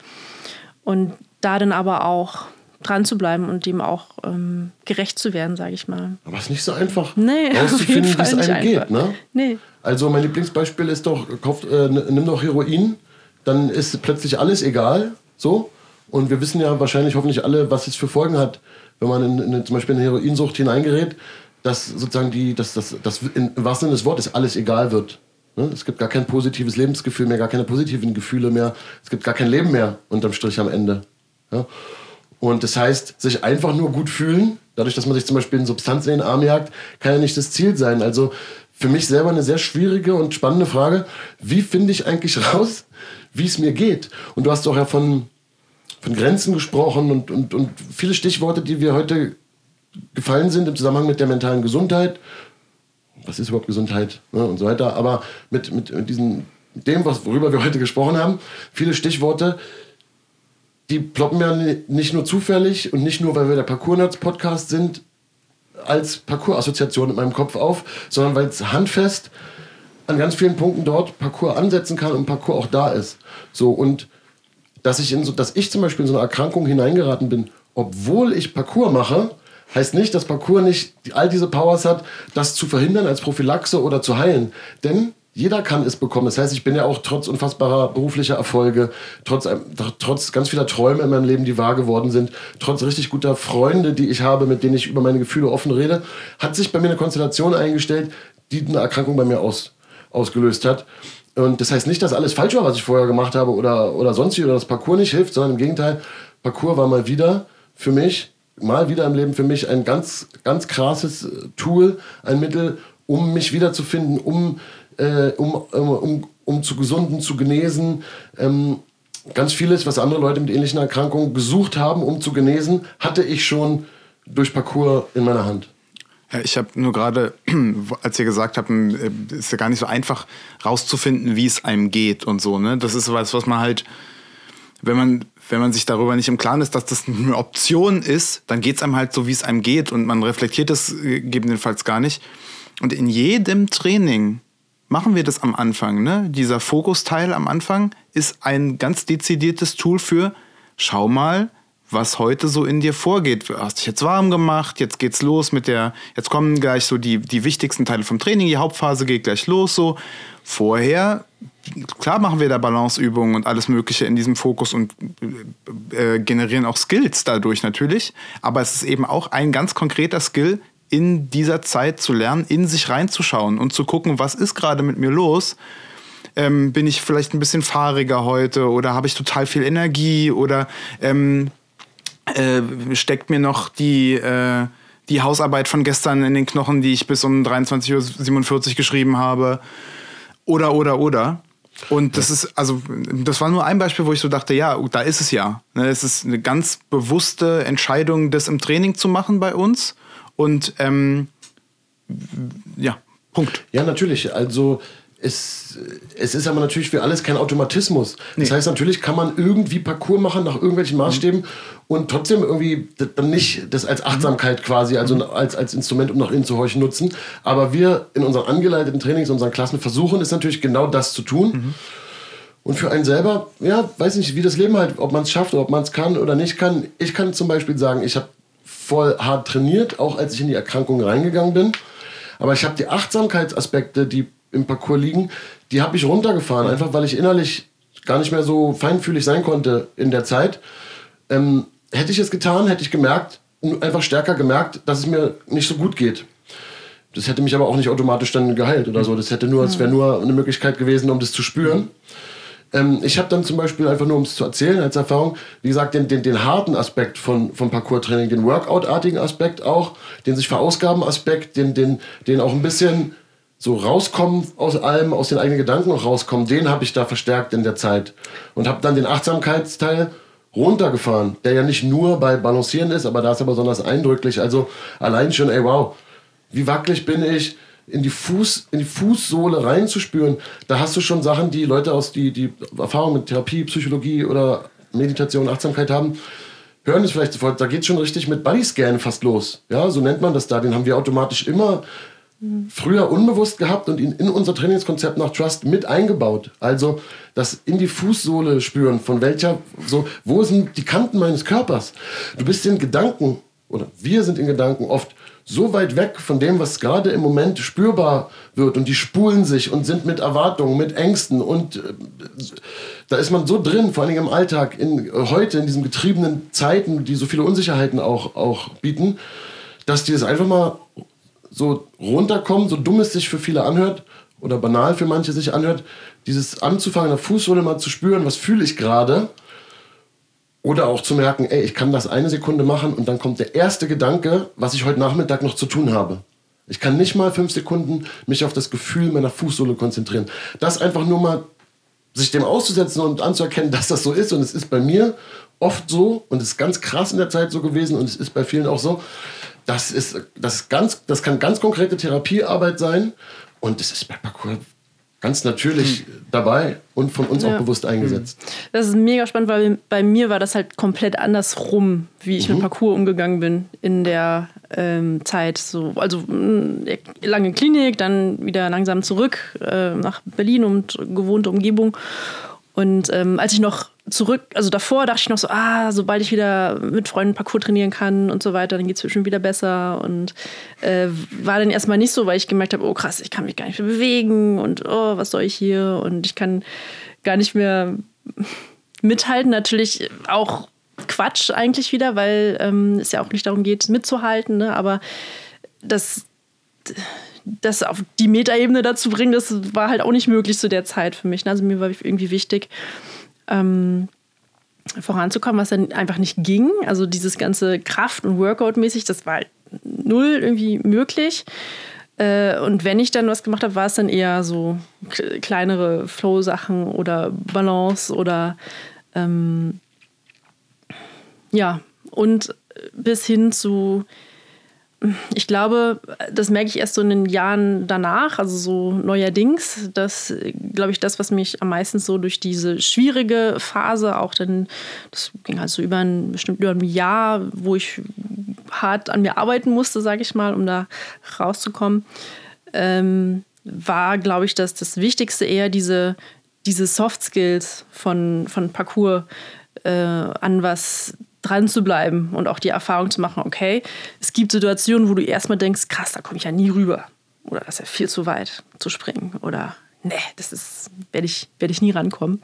Und da dann aber auch dran zu bleiben und dem auch ähm, gerecht zu werden, sage ich mal. Aber es ist nicht so einfach, nee, rauszufinden, wie es einem geht. Ne? Nee. Also mein Lieblingsbeispiel ist doch, kauft, äh, nimm doch Heroin, dann ist plötzlich alles egal. So. Und wir wissen ja wahrscheinlich hoffentlich alle, was es für Folgen hat, wenn man in, in zum Beispiel eine Heroinsucht hineingerät, dass sozusagen die, dass das, das im wahrsten Sinne des Wortes alles egal wird. Ne? Es gibt gar kein positives Lebensgefühl mehr, gar keine positiven Gefühle mehr. Es gibt gar kein Leben mehr unterm Strich am Ende. Ja? Und das heißt, sich einfach nur gut fühlen, dadurch, dass man sich zum Beispiel eine Substanz in den Arm jagt, kann ja nicht das Ziel sein. Also für mich selber eine sehr schwierige und spannende Frage. Wie finde ich eigentlich raus, wie es mir geht? Und du hast doch ja von, von Grenzen gesprochen und, und, und viele Stichworte, die wir heute gefallen sind im Zusammenhang mit der mentalen Gesundheit. Was ist überhaupt Gesundheit ne, und so weiter. Aber mit, mit, mit diesem, dem, was, worüber wir heute gesprochen haben, viele Stichworte, die ploppen ja nicht nur zufällig und nicht nur, weil wir der Parkour-Nerds-Podcast sind, als Parcours-Assoziation in meinem Kopf auf, sondern weil es handfest an ganz vielen Punkten dort Parcours ansetzen kann und Parcours auch da ist. So und dass ich, in so, dass ich zum Beispiel in so eine Erkrankung hineingeraten bin, obwohl ich Parcours mache, heißt nicht, dass Parcours nicht all diese Powers hat, das zu verhindern als Prophylaxe oder zu heilen. Denn jeder kann es bekommen. Das heißt, ich bin ja auch trotz unfassbarer beruflicher Erfolge, trotz, trotz ganz vieler Träume in meinem Leben, die wahr geworden sind, trotz richtig guter Freunde, die ich habe, mit denen ich über meine Gefühle offen rede, hat sich bei mir eine Konstellation eingestellt, die eine Erkrankung bei mir aus, ausgelöst hat. Und das heißt nicht, dass alles falsch war, was ich vorher gemacht habe oder, oder sonst oder das Parcours nicht hilft, sondern im Gegenteil, Parcours war mal wieder für mich, mal wieder im Leben für mich ein ganz, ganz krasses Tool, ein Mittel, um mich wiederzufinden, um äh, um, um, um zu gesunden, zu genesen. Ähm, ganz vieles, was andere Leute mit ähnlichen Erkrankungen gesucht haben, um zu genesen, hatte ich schon durch Parcours in meiner Hand. Ich habe nur gerade, als ihr gesagt habt, äh, ist ja gar nicht so einfach rauszufinden, wie es einem geht und so. Ne? Das ist was, was man halt, wenn man, wenn man sich darüber nicht im Klaren ist, dass das eine Option ist, dann geht es einem halt so, wie es einem geht und man reflektiert es äh, gegebenenfalls gar nicht. Und in jedem Training machen wir das am Anfang. Ne? Dieser Fokusteil am Anfang ist ein ganz dezidiertes Tool für, schau mal, was heute so in dir vorgeht. Du hast dich jetzt warm gemacht, jetzt geht's los mit der, jetzt kommen gleich so die, die wichtigsten Teile vom Training, die Hauptphase geht gleich los so. Vorher, klar machen wir da Balanceübungen und alles Mögliche in diesem Fokus und äh, generieren auch Skills dadurch natürlich. Aber es ist eben auch ein ganz konkreter Skill, in dieser Zeit zu lernen, in sich reinzuschauen und zu gucken, was ist gerade mit mir los ähm, bin ich vielleicht ein bisschen fahriger heute oder habe ich total viel Energie oder ähm, äh, steckt mir noch die, äh, die Hausarbeit von gestern in den Knochen, die ich bis um 23.47 Uhr geschrieben habe. Oder, oder, oder. Und das ist, also, das war nur ein Beispiel, wo ich so dachte, ja, da ist es ja. Ne, es ist eine ganz bewusste Entscheidung, das im Training zu machen bei uns. Und ähm, ja, Punkt. Ja, natürlich. Also es, es ist aber natürlich für alles kein Automatismus. Das nee. heißt, natürlich kann man irgendwie Parcours machen nach irgendwelchen Maßstäben mhm. und trotzdem irgendwie dann nicht das als Achtsamkeit quasi, also mhm. als, als Instrument, um nach innen zu horchen, nutzen. Aber wir in unseren angeleiteten Trainings, unseren Klassen versuchen es natürlich genau das zu tun. Mhm. Und für einen selber, ja, weiß nicht, wie das Leben halt, ob man es schafft, ob man es kann oder nicht kann. Ich kann zum Beispiel sagen, ich habe voll hart trainiert, auch als ich in die Erkrankung reingegangen bin. Aber ich habe die Achtsamkeitsaspekte, die im Parcours liegen, die habe ich runtergefahren, einfach weil ich innerlich gar nicht mehr so feinfühlig sein konnte in der Zeit. Ähm, hätte ich es getan, hätte ich gemerkt, einfach stärker gemerkt, dass es mir nicht so gut geht. Das hätte mich aber auch nicht automatisch dann geheilt oder so. Das hätte nur, es wäre nur eine Möglichkeit gewesen, um das zu spüren. Ähm, ich habe dann zum Beispiel einfach nur, um es zu erzählen als Erfahrung, wie gesagt, den, den, den harten Aspekt von, von Parcours-Training, den Workout-artigen Aspekt auch, den sich verausgaben Aspekt, den, den, den auch ein bisschen so rauskommen aus allem, aus den eigenen Gedanken auch rauskommen, den habe ich da verstärkt in der Zeit. Und habe dann den Achtsamkeitsteil runtergefahren, der ja nicht nur bei Balancieren ist, aber da ist er besonders eindrücklich. Also allein schon, ey, wow, wie wackelig bin ich, in die, Fuß, in die Fußsohle reinzuspüren. Da hast du schon Sachen, die Leute aus die, die Erfahrung mit Therapie, Psychologie oder Meditation, Achtsamkeit haben, hören es vielleicht sofort. Da geht schon richtig mit Bodyscan fast los. Ja, so nennt man das da. Den haben wir automatisch immer früher unbewusst gehabt und ihn in unser Trainingskonzept nach Trust mit eingebaut. Also das in die Fußsohle spüren, von welcher, so, wo sind die Kanten meines Körpers? Du bist in Gedanken, oder wir sind in Gedanken oft so weit weg von dem, was gerade im Moment spürbar wird und die spulen sich und sind mit Erwartungen, mit Ängsten und äh, da ist man so drin, vor allem im Alltag, in, heute in diesen getriebenen Zeiten, die so viele Unsicherheiten auch, auch bieten, dass die es einfach mal so runterkommen, so dumm es sich für viele anhört oder banal für manche sich anhört, dieses anzufangen, der Fußsohle mal zu spüren, was fühle ich gerade. Oder auch zu merken, ey, ich kann das eine Sekunde machen und dann kommt der erste Gedanke, was ich heute Nachmittag noch zu tun habe. Ich kann nicht mal fünf Sekunden mich auf das Gefühl meiner Fußsohle konzentrieren. Das einfach nur mal sich dem auszusetzen und anzuerkennen, dass das so ist. Und es ist bei mir oft so und es ist ganz krass in der Zeit so gewesen und es ist bei vielen auch so, das, ist, das, ist ganz, das kann ganz konkrete Therapiearbeit sein und das ist bei Parkour ganz natürlich hm. dabei und von uns ja. auch bewusst eingesetzt. Hm. Das ist mega spannend, weil bei mir war das halt komplett andersrum, wie ich mhm. mit Parkour umgegangen bin in der ähm, Zeit. So, also mh, lange Klinik, dann wieder langsam zurück äh, nach Berlin und gewohnte Umgebung. Und ähm, als ich noch zurück, also davor dachte ich noch so, ah, sobald ich wieder mit Freunden Parcours trainieren kann und so weiter, dann geht es schon wieder besser. Und äh, war dann erstmal nicht so, weil ich gemerkt habe, oh krass, ich kann mich gar nicht mehr bewegen und oh, was soll ich hier? Und ich kann gar nicht mehr mithalten. Natürlich auch Quatsch eigentlich wieder, weil ähm, es ja auch nicht darum geht, mitzuhalten, ne? aber das das auf die Metaebene dazu bringen, das war halt auch nicht möglich zu der Zeit für mich. Also mir war irgendwie wichtig, ähm, voranzukommen, was dann einfach nicht ging. Also dieses ganze Kraft- und Workout-mäßig, das war halt null irgendwie möglich. Äh, und wenn ich dann was gemacht habe, war es dann eher so kleinere Flow-Sachen oder Balance oder ähm, ja, und bis hin zu ich glaube, das merke ich erst so in den Jahren danach, also so neuerdings, dass, glaube ich, das, was mich am meisten so durch diese schwierige Phase auch dann, das ging halt so über ein bestimmt über ein Jahr, wo ich hart an mir arbeiten musste, sage ich mal, um da rauszukommen, ähm, war, glaube ich, dass das Wichtigste eher diese, diese Soft Skills von, von Parcours äh, an was dran zu bleiben und auch die Erfahrung zu machen, okay, es gibt Situationen, wo du erstmal denkst, krass, da komme ich ja nie rüber. Oder das ist ja viel zu weit zu springen. Oder nee, das ist, werde ich, werd ich nie rankommen.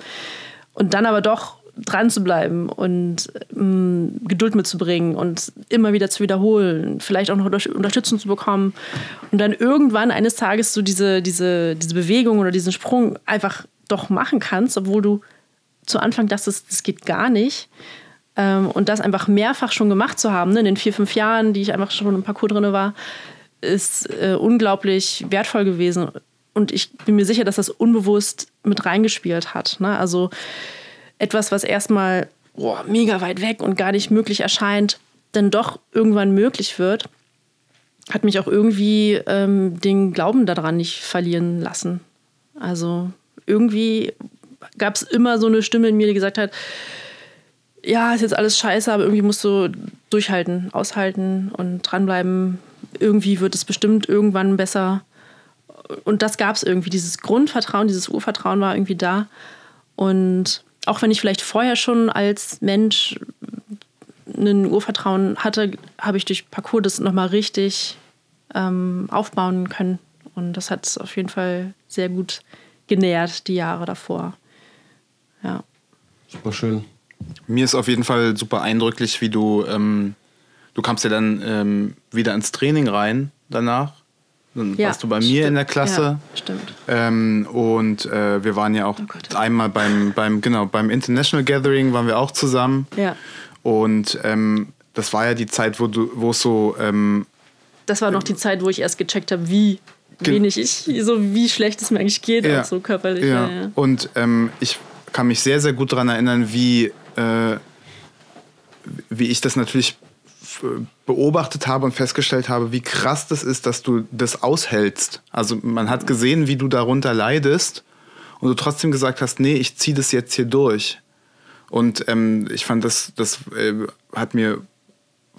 Und dann aber doch dran zu bleiben und ähm, Geduld mitzubringen und immer wieder zu wiederholen, vielleicht auch noch Unterstützung zu bekommen und dann irgendwann eines Tages so diese, diese, diese Bewegung oder diesen Sprung einfach doch machen kannst, obwohl du zu Anfang dachtest, das geht gar nicht. Ähm, und das einfach mehrfach schon gemacht zu haben, ne, in den vier, fünf Jahren, die ich einfach schon im Parcours drin war, ist äh, unglaublich wertvoll gewesen. Und ich bin mir sicher, dass das unbewusst mit reingespielt hat. Ne? Also etwas, was erstmal oh, mega weit weg und gar nicht möglich erscheint, dann doch irgendwann möglich wird, hat mich auch irgendwie ähm, den Glauben daran nicht verlieren lassen. Also irgendwie gab es immer so eine Stimme in mir, die gesagt hat, ja, ist jetzt alles scheiße, aber irgendwie musst du durchhalten, aushalten und dranbleiben. Irgendwie wird es bestimmt irgendwann besser. Und das gab es irgendwie. Dieses Grundvertrauen, dieses Urvertrauen war irgendwie da. Und auch wenn ich vielleicht vorher schon als Mensch ein Urvertrauen hatte, habe ich durch Parcours das nochmal richtig ähm, aufbauen können. Und das hat es auf jeden Fall sehr gut genährt, die Jahre davor. Ja. Super schön. Mir ist auf jeden Fall super eindrücklich, wie du, ähm, du kamst ja dann ähm, wieder ins Training rein danach. Dann ja, warst du bei mir stimmt. in der Klasse. Ja, stimmt. Ähm, und äh, wir waren ja auch oh einmal beim, beim, genau, beim International Gathering waren wir auch zusammen. Ja. Und ähm, das war ja die Zeit, wo du, wo es so. Ähm, das war noch die Zeit, wo ich erst gecheckt habe, wie wenig ich, so wie schlecht es mir eigentlich geht, ja, so körperlich. Ja. ja. Und ähm, ich kann mich sehr, sehr gut daran erinnern, wie, äh, wie ich das natürlich beobachtet habe und festgestellt habe, wie krass das ist, dass du das aushältst. Also man hat gesehen, wie du darunter leidest und du trotzdem gesagt hast, nee, ich ziehe das jetzt hier durch. Und ähm, ich fand, das, das äh, hat, mir,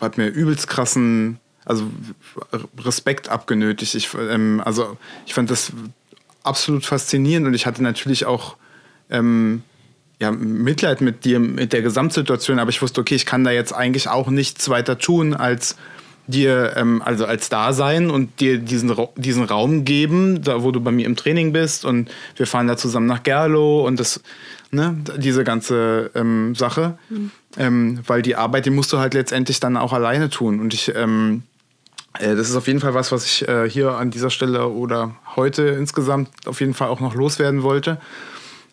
hat mir übelst krassen also Respekt abgenötigt. Ich, ähm, also ich fand das absolut faszinierend und ich hatte natürlich auch ähm, ja, Mitleid mit dir, mit der Gesamtsituation, aber ich wusste, okay, ich kann da jetzt eigentlich auch nichts weiter tun, als dir, ähm, also als da sein und dir diesen, diesen Raum geben, da wo du bei mir im Training bist und wir fahren da zusammen nach Gerlo und das, ne, diese ganze ähm, Sache. Mhm. Ähm, weil die Arbeit, die musst du halt letztendlich dann auch alleine tun. Und ich, ähm, äh, das ist auf jeden Fall was, was ich äh, hier an dieser Stelle oder heute insgesamt auf jeden Fall auch noch loswerden wollte.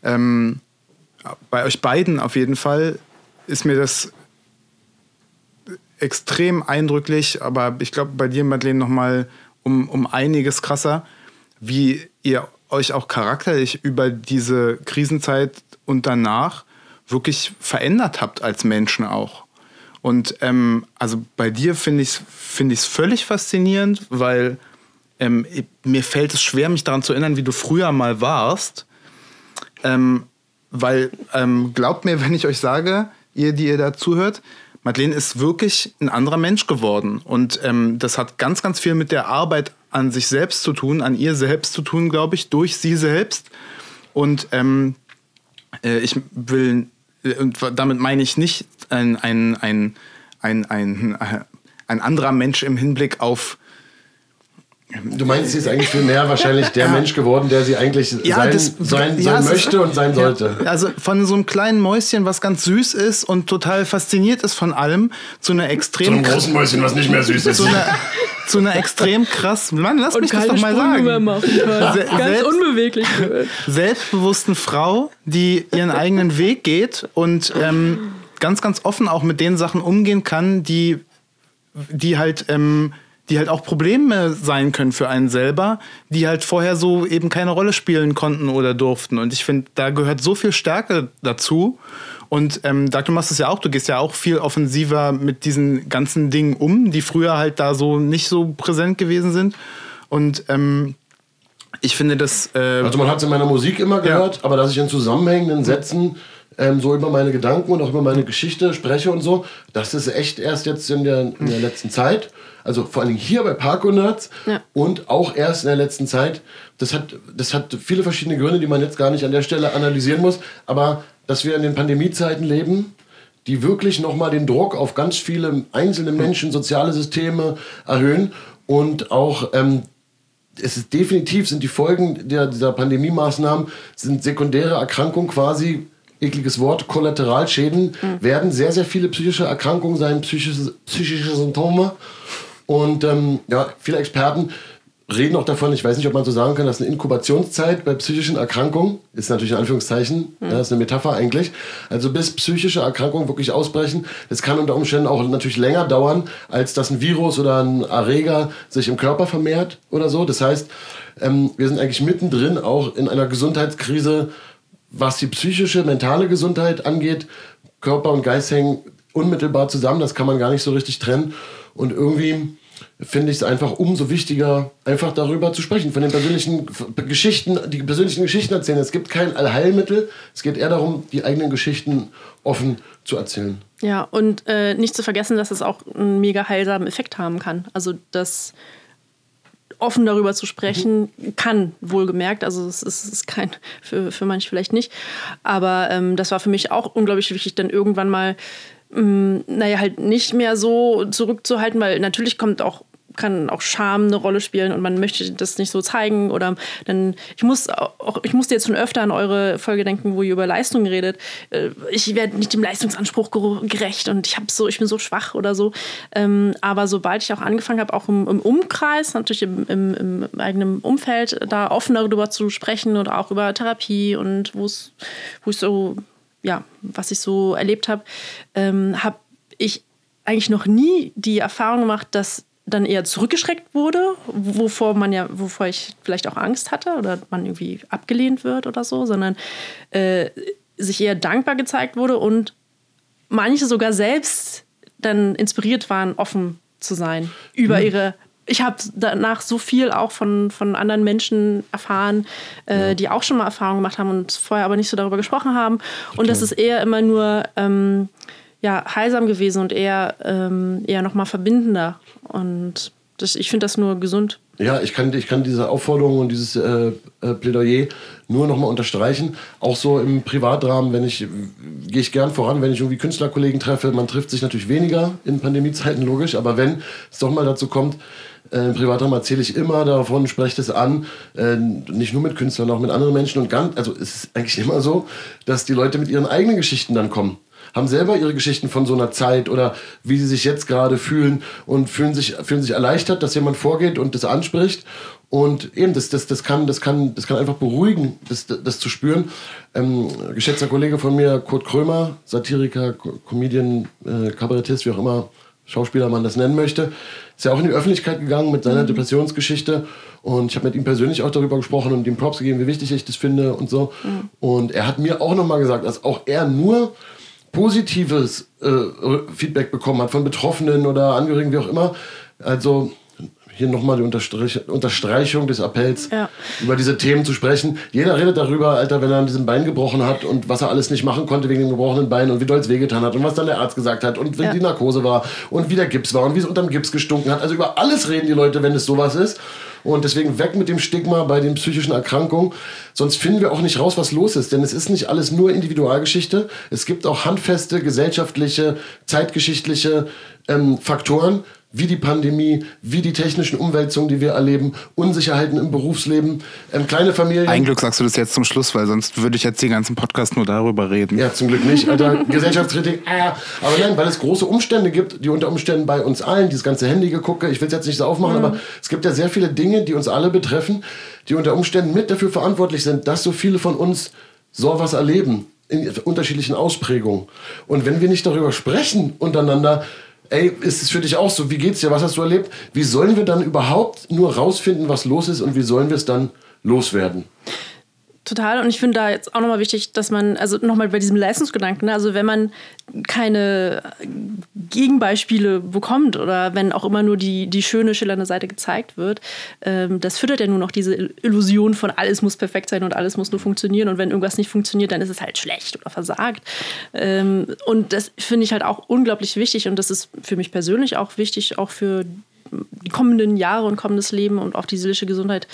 Ähm, bei euch beiden auf jeden Fall ist mir das extrem eindrücklich, aber ich glaube bei dir, Madeleine, nochmal um, um einiges krasser, wie ihr euch auch charakterlich über diese Krisenzeit und danach wirklich verändert habt als Menschen auch. Und ähm, also bei dir finde ich es find völlig faszinierend, weil ähm, mir fällt es schwer, mich daran zu erinnern, wie du früher mal warst. Ähm, weil ähm, glaubt mir, wenn ich euch sage, ihr, die ihr da zuhört, Madeleine ist wirklich ein anderer Mensch geworden. Und ähm, das hat ganz, ganz viel mit der Arbeit an sich selbst zu tun, an ihr selbst zu tun, glaube ich, durch sie selbst. Und ähm, äh, ich will, äh, und damit meine ich nicht ein, ein, ein, ein, ein, ein anderer Mensch im Hinblick auf Du meinst, sie ist eigentlich viel mehr wahrscheinlich der ja. Mensch geworden, der sie eigentlich ja, sein, das, sein, ja, sein möchte und sein sollte. Also von so einem kleinen Mäuschen, was ganz süß ist und total fasziniert ist von allem, zu einer extrem... Zu einem großen Mäuschen, was nicht mehr süß ist. Zu einer, zu einer extrem krass... Mann, lass und mich das doch mal sagen. Mehr machen kann. ganz unbeweglich wird. Selbstbewussten Frau, die ihren eigenen Weg geht und ähm, ganz, ganz offen auch mit den Sachen umgehen kann, die, die halt... Ähm, die halt auch Probleme sein können für einen selber, die halt vorher so eben keine Rolle spielen konnten oder durften. Und ich finde, da gehört so viel Stärke dazu. Und ähm, du machst es ja auch, du gehst ja auch viel offensiver mit diesen ganzen Dingen um, die früher halt da so nicht so präsent gewesen sind. Und ähm, ich finde das. Äh also man hat es in meiner Musik immer gehört, ja. aber dass ich in zusammenhängenden Sätzen ähm, so über meine Gedanken und auch über meine Geschichte spreche und so, das ist echt erst jetzt in der, in der letzten Zeit. Also vor allem hier bei Parko Nerds ja. und auch erst in der letzten Zeit. Das hat, das hat viele verschiedene Gründe, die man jetzt gar nicht an der Stelle analysieren muss. Aber dass wir in den Pandemiezeiten leben, die wirklich nochmal den Druck auf ganz viele einzelne Menschen, soziale Systeme erhöhen und auch ähm, es ist definitiv sind die Folgen der, dieser Pandemie-Maßnahmen sind sekundäre Erkrankungen quasi ekliges Wort Kollateralschäden mhm. werden sehr sehr viele psychische Erkrankungen sein psychische psychische Symptome und ähm, ja viele Experten reden auch davon, ich weiß nicht, ob man so sagen kann, dass eine Inkubationszeit bei psychischen Erkrankungen, ist natürlich in Anführungszeichen, mhm. ja, ist eine Metapher eigentlich, also bis psychische Erkrankungen wirklich ausbrechen, das kann unter Umständen auch natürlich länger dauern, als dass ein Virus oder ein Erreger sich im Körper vermehrt oder so. Das heißt, ähm, wir sind eigentlich mittendrin auch in einer Gesundheitskrise, was die psychische, mentale Gesundheit angeht. Körper und Geist hängen unmittelbar zusammen, das kann man gar nicht so richtig trennen. Und irgendwie finde ich es einfach umso wichtiger, einfach darüber zu sprechen, von den persönlichen Geschichten, die persönlichen Geschichten erzählen. Es gibt kein Allheilmittel, es geht eher darum, die eigenen Geschichten offen zu erzählen. Ja, und äh, nicht zu vergessen, dass es auch einen mega heilsamen Effekt haben kann. Also, dass offen darüber zu sprechen mhm. kann, wohlgemerkt. Also es ist, ist kein, für, für manche vielleicht nicht. Aber ähm, das war für mich auch unglaublich wichtig, dann irgendwann mal Mm, naja, halt nicht mehr so zurückzuhalten, weil natürlich kommt auch kann auch Scham eine Rolle spielen und man möchte das nicht so zeigen oder dann ich muss auch ich musste jetzt schon öfter an eure Folge denken, wo ihr über Leistung redet. Äh, ich werde nicht dem Leistungsanspruch gerecht und ich habe so ich bin so schwach oder so. Ähm, aber sobald ich auch angefangen habe, auch im, im Umkreis, natürlich im, im, im, eigenen Umfeld, da offener darüber zu sprechen oder auch über Therapie und wo es wo ich so ja, was ich so erlebt habe, ähm, habe ich eigentlich noch nie die Erfahrung gemacht, dass dann eher zurückgeschreckt wurde, wovor man ja, wovor ich vielleicht auch Angst hatte oder man irgendwie abgelehnt wird oder so, sondern äh, sich eher dankbar gezeigt wurde und manche sogar selbst dann inspiriert waren, offen zu sein über mhm. ihre ich habe danach so viel auch von, von anderen Menschen erfahren, äh, ja. die auch schon mal Erfahrungen gemacht haben und vorher aber nicht so darüber gesprochen haben. Und okay. das ist eher immer nur ähm, ja, heilsam gewesen und eher, ähm, eher nochmal verbindender. Und das, ich finde das nur gesund. Ja, ich kann, ich kann diese Aufforderung und dieses äh, äh, Plädoyer nur nochmal unterstreichen. Auch so im Privatrahmen, wenn ich, gehe ich gern voran, wenn ich irgendwie Künstlerkollegen treffe. Man trifft sich natürlich weniger in Pandemiezeiten, logisch, aber wenn es doch mal dazu kommt, äh, Privatraum erzähle ich immer davon, spreche es an, äh, nicht nur mit Künstlern, auch mit anderen Menschen. Und ganz, also es ist eigentlich immer so, dass die Leute mit ihren eigenen Geschichten dann kommen. Haben selber ihre Geschichten von so einer Zeit oder wie sie sich jetzt gerade fühlen und fühlen sich, fühlen sich erleichtert, dass jemand vorgeht und das anspricht. Und eben, das, das, das, kann, das, kann, das kann einfach beruhigen, das, das zu spüren. Ähm, geschätzter Kollege von mir, Kurt Krömer, Satiriker, Comedian, äh, Kabarettist, wie auch immer, Schauspieler man das nennen möchte, ist ja auch in die Öffentlichkeit gegangen mit seiner mhm. Depressionsgeschichte. Und ich habe mit ihm persönlich auch darüber gesprochen und ihm Props gegeben, wie wichtig ich das finde und so. Mhm. Und er hat mir auch nochmal gesagt, dass auch er nur positives äh, Feedback bekommen hat von Betroffenen oder Angehörigen, wie auch immer. Also hier nochmal die Unterstreich Unterstreichung des Appells, ja. über diese Themen zu sprechen. Jeder redet darüber, Alter, wenn er an diesem Bein gebrochen hat und was er alles nicht machen konnte wegen dem gebrochenen Bein und wie doll es wehgetan hat und was dann der Arzt gesagt hat und wie ja. die Narkose war und wie der Gips war und wie es unterm Gips gestunken hat. Also über alles reden die Leute, wenn es sowas ist. Und deswegen weg mit dem Stigma bei den psychischen Erkrankungen. Sonst finden wir auch nicht raus, was los ist. Denn es ist nicht alles nur Individualgeschichte. Es gibt auch handfeste gesellschaftliche, zeitgeschichtliche ähm, Faktoren, wie die Pandemie, wie die technischen Umwälzungen, die wir erleben, Unsicherheiten im Berufsleben, ähm, kleine Familien. Ein Glück sagst du das jetzt zum Schluss, weil sonst würde ich jetzt den ganzen Podcast nur darüber reden. Ja, zum Glück nicht, Alter. Gesellschaftskritik, ah. Aber nein, weil es große Umstände gibt, die unter Umständen bei uns allen, dieses ganze Handy-Gegucke, ich will es jetzt nicht so aufmachen, mhm. aber es gibt ja sehr viele Dinge, die uns alle betreffen, die unter Umständen mit dafür verantwortlich sind, dass so viele von uns so was erleben in unterschiedlichen Ausprägungen. Und wenn wir nicht darüber sprechen untereinander, ey, ist es für dich auch so? Wie geht's dir? Was hast du erlebt? Wie sollen wir dann überhaupt nur rausfinden, was los ist und wie sollen wir es dann loswerden? Total. Und ich finde da jetzt auch nochmal wichtig, dass man, also nochmal bei diesem Leistungsgedanken, ne, also wenn man keine Gegenbeispiele bekommt oder wenn auch immer nur die, die schöne, schillernde Seite gezeigt wird, ähm, das füttert ja nur noch diese Illusion von alles muss perfekt sein und alles muss nur funktionieren und wenn irgendwas nicht funktioniert, dann ist es halt schlecht oder versagt. Ähm, und das finde ich halt auch unglaublich wichtig und das ist für mich persönlich auch wichtig, auch für die kommenden Jahre und kommendes Leben und auch die seelische Gesundheit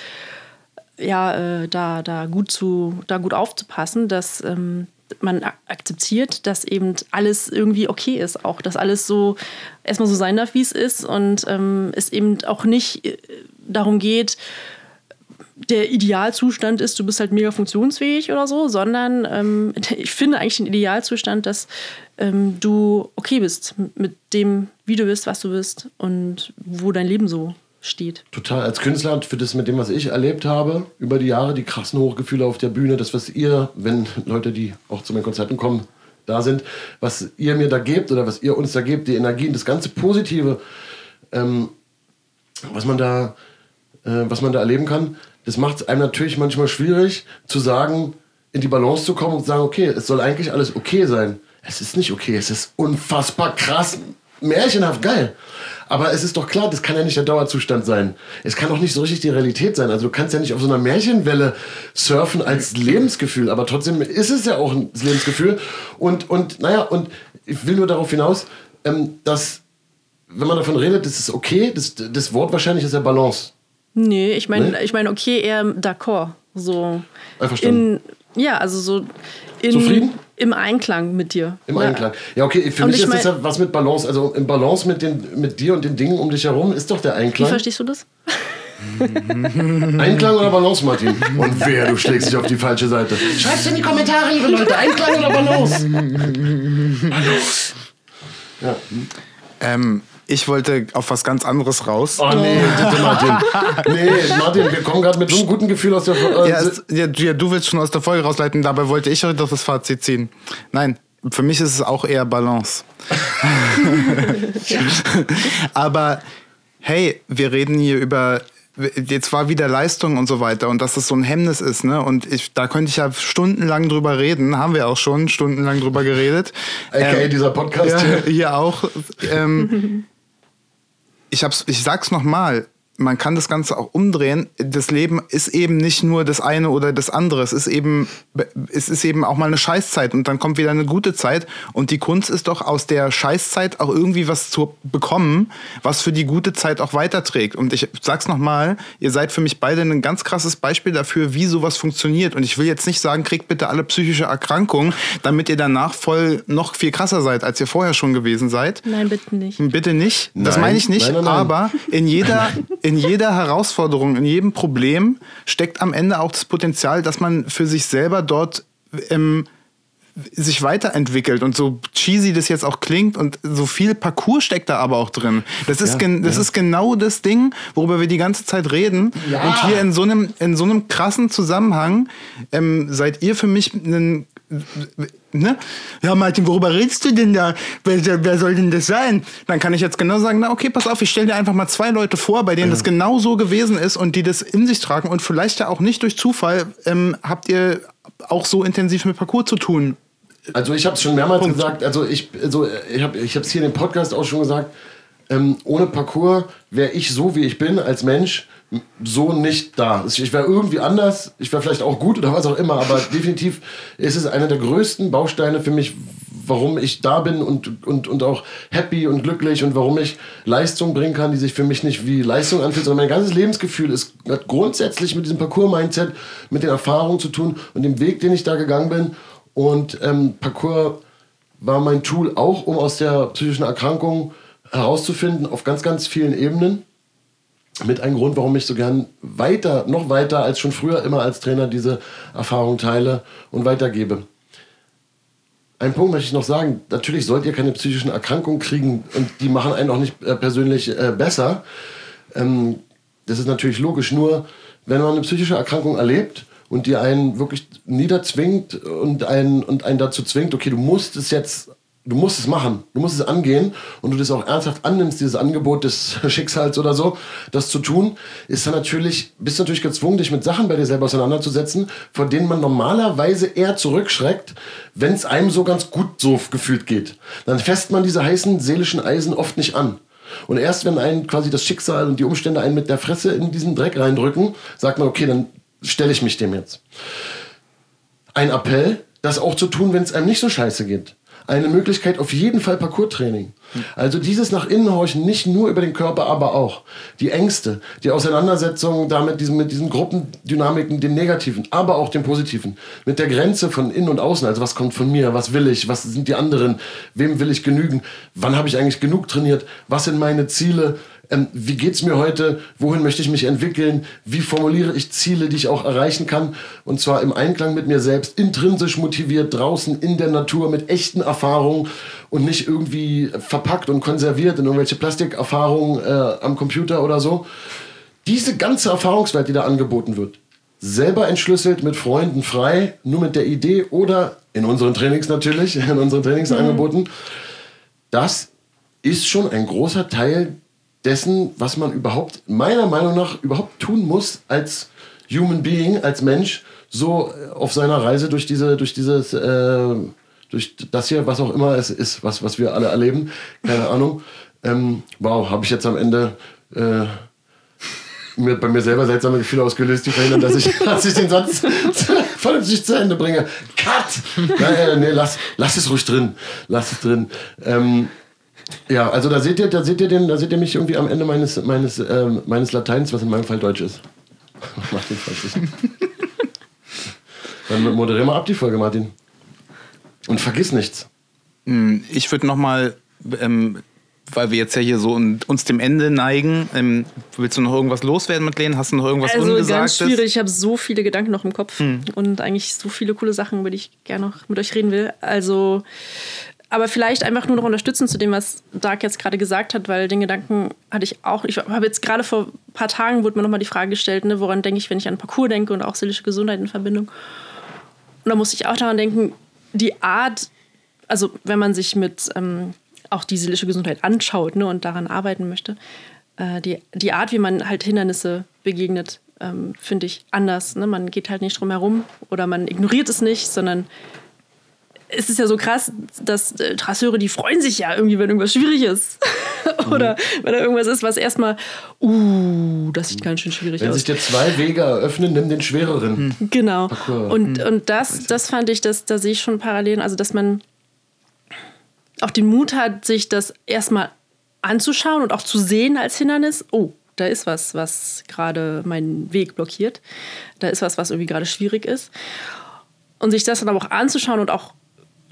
ja, äh, da, da, gut zu, da gut aufzupassen, dass, ähm, man akzeptiert, dass eben alles irgendwie okay ist, auch dass alles so erstmal so sein darf, wie es ist und ähm, es eben auch nicht äh, darum geht, der Idealzustand ist, du bist halt mega funktionsfähig oder so, sondern ähm, ich finde eigentlich den Idealzustand, dass ähm, du okay bist mit dem, wie du bist, was du bist und wo dein Leben so steht. Total. Als Künstler, für das mit dem, was ich erlebt habe, über die Jahre, die krassen Hochgefühle auf der Bühne, das, was ihr, wenn Leute, die auch zu meinen Konzerten kommen, da sind, was ihr mir da gebt oder was ihr uns da gebt, die Energien, das ganze Positive, ähm, was man da, äh, was man da erleben kann, das macht es einem natürlich manchmal schwierig zu sagen, in die Balance zu kommen und zu sagen, okay, es soll eigentlich alles okay sein. Es ist nicht okay, es ist unfassbar krass, märchenhaft geil. Aber es ist doch klar, das kann ja nicht der Dauerzustand sein. Es kann auch nicht so richtig die Realität sein. Also du kannst ja nicht auf so einer Märchenwelle surfen als Lebensgefühl, aber trotzdem ist es ja auch ein Lebensgefühl. Und, und naja, und ich will nur darauf hinaus, ähm, dass, wenn man davon redet, das ist okay, das, das Wort wahrscheinlich ist ja Balance. Nee, ich meine, nee? ich meine, okay, eher d'accord. So. Einverstanden. Ja, also so in, Zufrieden? im Einklang mit dir. Im ja. Einklang. Ja, okay, für und mich ist das ja was mit Balance. Also im Balance mit, den, mit dir und den Dingen um dich herum ist doch der Einklang. Wie verstehst du das? Einklang oder Balance, Martin? Und wer, du schlägst dich auf die falsche Seite. Schreib's in die Kommentare, liebe Leute. Einklang oder Balance? Balance. Ja. Ähm, ich wollte auf was ganz anderes raus. Oh nee, bitte Martin. Nee, Martin, wir kommen gerade mit so einem guten Gefühl aus der Folge. Ja, ja, ja, du willst schon aus der Folge rausleiten, dabei wollte ich heute das Fazit ziehen. Nein, für mich ist es auch eher Balance. Aber hey, wir reden hier über jetzt war wieder Leistung und so weiter und dass das so ein Hemmnis ist, ne? Und ich, da könnte ich ja stundenlang drüber reden, haben wir auch schon stundenlang drüber geredet. Okay, ähm, dieser Podcast ja, hier. hier auch. Ähm, ich, hab's, ich sag's nochmal, man kann das Ganze auch umdrehen. Das Leben ist eben nicht nur das eine oder das andere. Es ist eben, es ist eben auch mal eine Scheißzeit und dann kommt wieder eine gute Zeit. Und die Kunst ist doch aus der Scheißzeit auch irgendwie was zu bekommen, was für die gute Zeit auch weiterträgt. Und ich sag's nochmal, ihr seid für mich beide ein ganz krasses Beispiel dafür, wie sowas funktioniert. Und ich will jetzt nicht sagen, kriegt bitte alle psychische Erkrankungen, damit ihr danach voll noch viel krasser seid, als ihr vorher schon gewesen seid. Nein, bitte nicht. Bitte nicht. Das Nein. meine ich nicht. Nein, nein, nein. Aber in jeder, in jeder Herausforderung, in jedem Problem steckt am Ende auch das Potenzial, dass man für sich selber dort ähm, sich weiterentwickelt und so cheesy das jetzt auch klingt und so viel Parcours steckt da aber auch drin. Das ist, Ja, das ja. ist genau das Ding, worüber wir die ganze Zeit reden. Ja. Und hier in so einem, in so einem krassen Zusammenhang ähm, seid ihr für mich ein Ne? Ja, Martin, worüber redest du denn da? Wer, wer soll denn das sein? Dann kann ich jetzt genau sagen, na okay, pass auf, ich stelle dir einfach mal zwei Leute vor, bei denen das genau so gewesen ist und die das in sich tragen und vielleicht ja auch nicht durch Zufall ähm, habt ihr auch so intensiv mit Parcours zu tun. Also ich habe es schon mehrmals gesagt, also ich, also ich habe ich es hier in dem Podcast auch schon gesagt, ähm, ohne Parcours wäre ich so, wie ich bin als Mensch, so nicht da. Ich wäre irgendwie anders, ich wäre vielleicht auch gut oder was auch immer, aber definitiv ist es einer der größten Bausteine für mich, warum ich da bin und, und, und auch happy und glücklich und warum ich Leistung bringen kann, die sich für mich nicht wie Leistung anfühlt, sondern mein ganzes Lebensgefühl ist, hat grundsätzlich mit diesem Parcours-Mindset, mit den Erfahrungen zu tun und dem Weg, den ich da gegangen bin. Und ähm, Parcours war mein Tool auch, um aus der psychischen Erkrankung herauszufinden, auf ganz, ganz vielen Ebenen. Mit einem Grund, warum ich so gern weiter, noch weiter als schon früher immer als Trainer diese Erfahrung teile und weitergebe. Ein Punkt möchte ich noch sagen. Natürlich sollt ihr keine psychischen Erkrankungen kriegen und die machen einen auch nicht äh, persönlich äh, besser. Ähm, das ist natürlich logisch. Nur wenn man eine psychische Erkrankung erlebt und die einen wirklich niederzwingt und einen, und einen dazu zwingt, okay, du musst es jetzt, du musst es machen, du musst es angehen und du das auch ernsthaft annimmst, dieses Angebot des Schicksals oder so, das zu tun, ist dann natürlich, bist du natürlich gezwungen, dich mit Sachen bei dir selber auseinanderzusetzen, vor denen man normalerweise eher zurückschreckt, wenn es einem so ganz gut so gefühlt geht. Dann fässt man diese heißen seelischen Eisen oft nicht an. Und erst wenn einen quasi das Schicksal und die Umstände einen mit der Fresse in diesen Dreck reindrücken, sagt man, okay, dann stelle ich mich dem jetzt. Ein Appell, das auch zu tun, wenn es einem nicht so scheiße geht. Eine Möglichkeit auf jeden Fall Parcours-Training. Also dieses nach innen horchen, nicht nur über den Körper, aber auch die Ängste, die Auseinandersetzung damit, diesen, mit diesen Gruppendynamiken, den negativen, aber auch den positiven, mit der Grenze von innen und außen, also was kommt von mir, was will ich, was sind die anderen, wem will ich genügen, wann habe ich eigentlich genug trainiert, was sind meine Ziele, ähm, wie geht's mir heute, wohin möchte ich mich entwickeln, wie formuliere ich Ziele, die ich auch erreichen kann und zwar im Einklang mit mir selbst, intrinsisch motiviert, draußen in der Natur mit echten Erfahrungen und nicht irgendwie verpackt und konserviert in irgendwelche Plastikerfahrungen äh, am Computer oder so. Diese ganze Erfahrungswelt, die da angeboten wird, selber entschlüsselt, mit Freunden frei, nur mit der Idee oder in unseren Trainings natürlich, in unseren Trainingsangeboten, mhm. das ist schon ein großer Teil dessen, was man überhaupt, meiner Meinung nach, überhaupt tun muss als Human Being, als Mensch, so auf seiner Reise durch diese, durch dieses, äh, durch das hier, was auch immer es ist, was, was wir alle erleben, keine Ahnung. Ähm, wow, habe ich jetzt am Ende äh, mir, bei mir selber seltsame Gefühle ausgelöst, die verhindern, dass ich, dass ich den Satz vernünftig zu Ende bringe. Cut! Nein, nee, lass, lass es ruhig drin. Lass es drin. Ähm, ja, also da seht ihr, da seht ihr den, da seht ihr mich irgendwie am Ende meines, meines, ähm, meines Lateins, was in meinem Fall Deutsch ist. Martin freut Dann moderier mal ab die Folge, Martin. Und vergiss nichts. Hm, ich würde noch mal, ähm, weil wir jetzt ja hier so uns dem Ende neigen, ähm, willst du noch irgendwas loswerden mit Lehnen? Hast du noch irgendwas also Ungesagtes? ganz schwierig. Ich habe so viele Gedanken noch im Kopf hm. und eigentlich so viele coole Sachen, über die ich gerne noch mit euch reden will. Also aber vielleicht einfach nur noch unterstützen zu dem, was Dark jetzt gerade gesagt hat, weil den Gedanken hatte ich auch. Ich habe jetzt gerade vor ein paar Tagen wurde mir nochmal die Frage gestellt, ne, woran denke ich, wenn ich an Parcours denke und auch seelische Gesundheit in Verbindung. Und da musste ich auch daran denken, die Art, also wenn man sich mit ähm, auch die seelische Gesundheit anschaut ne, und daran arbeiten möchte, äh, die, die Art, wie man halt Hindernisse begegnet, ähm, finde ich anders. Ne? Man geht halt nicht drum herum oder man ignoriert es nicht, sondern es ist ja so krass, dass äh, Trasseure, die freuen sich ja irgendwie, wenn irgendwas schwierig ist. Oder mhm. wenn da irgendwas ist, was erstmal, uh, das sieht ganz schön schwierig wenn aus. Wenn sich dir zwei Wege eröffnen, nimm den schwereren. Mhm. Genau. Und, mhm. und das, das fand ich, das, da sehe ich schon Parallelen. Also, dass man auch den Mut hat, sich das erstmal anzuschauen und auch zu sehen als Hindernis. Oh, da ist was, was gerade meinen Weg blockiert. Da ist was, was irgendwie gerade schwierig ist. Und sich das dann aber auch anzuschauen und auch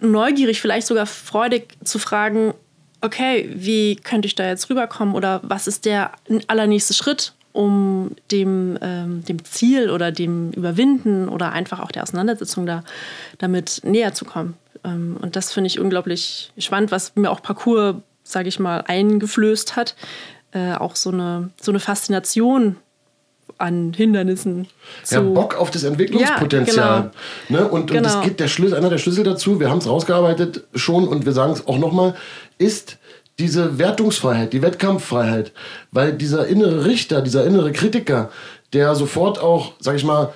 neugierig, vielleicht sogar freudig zu fragen, okay, wie könnte ich da jetzt rüberkommen oder was ist der allernächste Schritt, um dem, ähm, dem Ziel oder dem Überwinden oder einfach auch der Auseinandersetzung da, damit näher zu kommen. Ähm, und das finde ich unglaublich spannend, was mir auch Parcours, sage ich mal, eingeflößt hat. Äh, auch so eine, so eine Faszination an Hindernissen. Ja, Bock auf das Entwicklungspotenzial. Ja, genau. ne? Und, genau. und das geht der Schlüssel, einer der Schlüssel dazu, wir haben es rausgearbeitet schon und wir sagen es auch nochmal, ist diese Wertungsfreiheit, die Wettkampffreiheit. Weil dieser innere Richter, dieser innere Kritiker, der sofort auch, sag ich mal,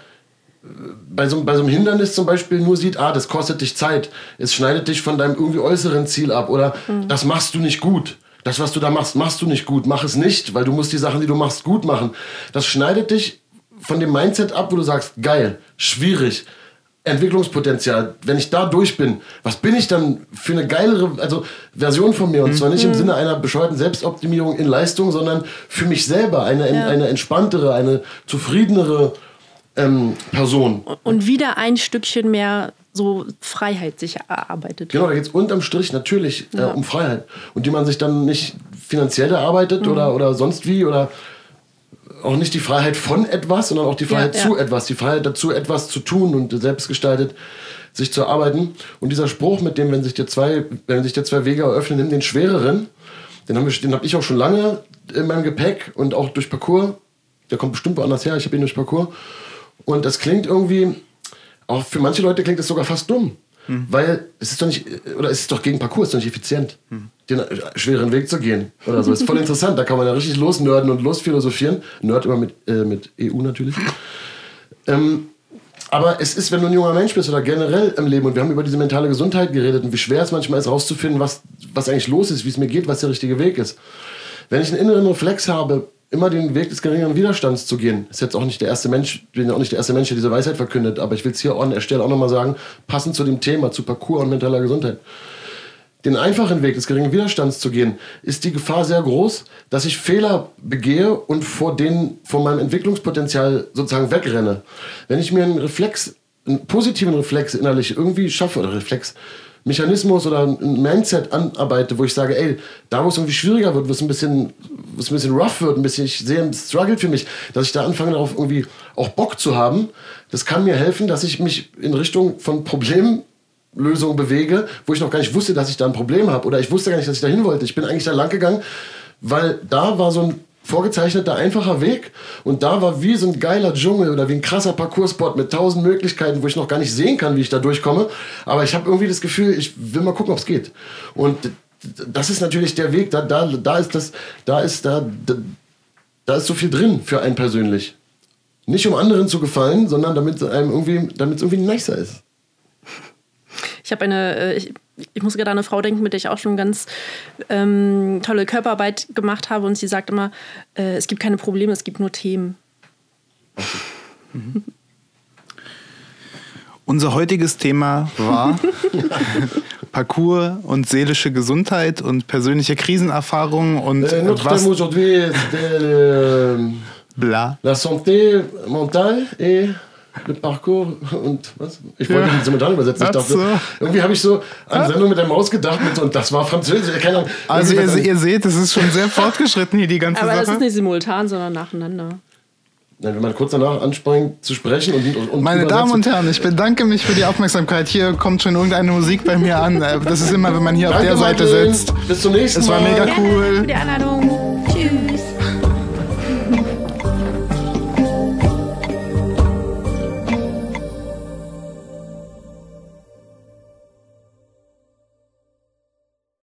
bei so, bei so einem Hindernis zum Beispiel nur sieht, ah, das kostet dich Zeit, es schneidet dich von deinem irgendwie äußeren Ziel ab oder mhm. das machst du nicht gut das, was du da machst, machst du nicht gut. Mach es nicht, weil du musst die Sachen, die du machst, gut machen. Das schneidet dich von dem Mindset ab, wo du sagst, geil, schwierig, Entwicklungspotenzial. Wenn ich da durch bin, was bin ich dann für eine geilere also Version von mir? Und zwar nicht im mhm. Sinne einer bescheuerten Selbstoptimierung in Leistung, sondern für mich selber eine, ja. eine entspanntere, eine zufriedenere ähm, Person. Und wieder ein Stückchen mehr so Freiheit sich erarbeitet. Genau, da geht es unterm Strich natürlich äh, ja. um Freiheit. Und die man sich dann nicht finanziell erarbeitet mhm. oder, oder sonst wie oder auch nicht die Freiheit von etwas, sondern auch die Freiheit ja, zu ja. etwas, die Freiheit dazu, etwas zu tun und selbstgestaltet sich zu arbeiten. Und dieser Spruch, mit dem, wenn sich dir zwei, wenn sich dir zwei Wege eröffnen, nimm den schwereren, den habe hab ich auch schon lange in meinem Gepäck und auch durch Parcours. Der kommt bestimmt woanders her, ich habe ihn durch Parcours. Und das klingt irgendwie, auch für manche Leute klingt das sogar fast dumm. Hm. Weil es ist doch nicht, oder es ist doch gegen Parcours, es ist doch nicht effizient, hm. den schweren Weg zu gehen. Oder so. ist voll interessant. Da kann man ja richtig losnörden und losphilosophieren. Nerd immer mit, äh, mit EU natürlich. Ähm, aber es ist, wenn du ein junger Mensch bist oder generell im Leben, und wir haben über diese mentale Gesundheit geredet und wie schwer es manchmal ist, rauszufinden, was, was eigentlich los ist, wie es mir geht, was der richtige Weg ist. Wenn ich einen inneren Reflex habe, immer den Weg des geringeren Widerstands zu gehen. Ist jetzt auch nicht der erste Mensch, bin auch nicht der erste Mensch, der diese Weisheit verkündet, aber ich will es hier an der Stelle auch nochmal sagen, passend zu dem Thema, zu Parcours und mentaler Gesundheit. den einfachen Weg des geringen Widerstands zu gehen, ist die Gefahr sehr groß, dass ich Fehler begehe und vor denen, vor meinem Entwicklungspotenzial sozusagen wegrenne. Wenn ich mir einen Reflex, einen positiven Reflex innerlich irgendwie schaffe, oder Reflex, Mechanismus oder ein Mindset anarbeite, wo ich sage, ey, da wo es irgendwie schwieriger wird, wo es ein bisschen, wo es ein bisschen rough wird, ein bisschen, ich sehe ein Struggle für mich, dass ich da anfange darauf irgendwie auch Bock zu haben, das kann mir helfen, dass ich mich in Richtung von Problemlösungen bewege, wo ich noch gar nicht wusste, dass ich da ein Problem habe oder ich wusste gar nicht, dass ich da hin wollte. Ich bin eigentlich da lang gegangen, weil da war so ein vorgezeichneter, einfacher Weg. Und da war wie so ein geiler Dschungel oder wie ein krasser Parcourspot mit tausend Möglichkeiten, wo ich noch gar nicht sehen kann, wie ich da durchkomme. Aber ich habe irgendwie das Gefühl, ich will mal gucken, ob es geht. Und das ist natürlich der Weg, da, da, da ist das, da ist da, da, da ist so viel drin für einen persönlich. Nicht um anderen zu gefallen, sondern damit einem irgendwie, es irgendwie nicer ist. Ich habe eine, äh, ich, ich muss gerade an eine Frau denken, mit der ich auch schon ganz ähm, tolle Körperarbeit gemacht habe und sie sagt immer, äh, es gibt keine Probleme, es gibt nur Themen. Mhm. Unser heutiges Thema war Parcours und seelische Gesundheit und persönliche Krisenerfahrungen und äh, notre was... thème aujourd'hui c'était euh, Bla. la santé mentale et le parcours und was? Ich wollte Ja. die simultan übersetzen. Ich Ach dachte, so. irgendwie habe ich so an Sendung mit der Maus gedacht mit so, und das war Französisch. Keine Ahnung. Also ihr, das- ihr seht, es ist schon sehr fortgeschritten hier die ganze Aber das Sache. ist nicht simultan, sondern nacheinander. Nein, wenn man kurz danach anspringt zu sprechen und, und, und Meine Damen und. Herren, ich bedanke mich für die Aufmerksamkeit. Hier kommt schon irgendeine Musik bei mir an. Äh, Das ist immer, wenn man hier auf Danke, der Seite Madeleine. sitzt. Bis zum nächsten Es war Mal. mega cool. Für die Einladung. Tschüss.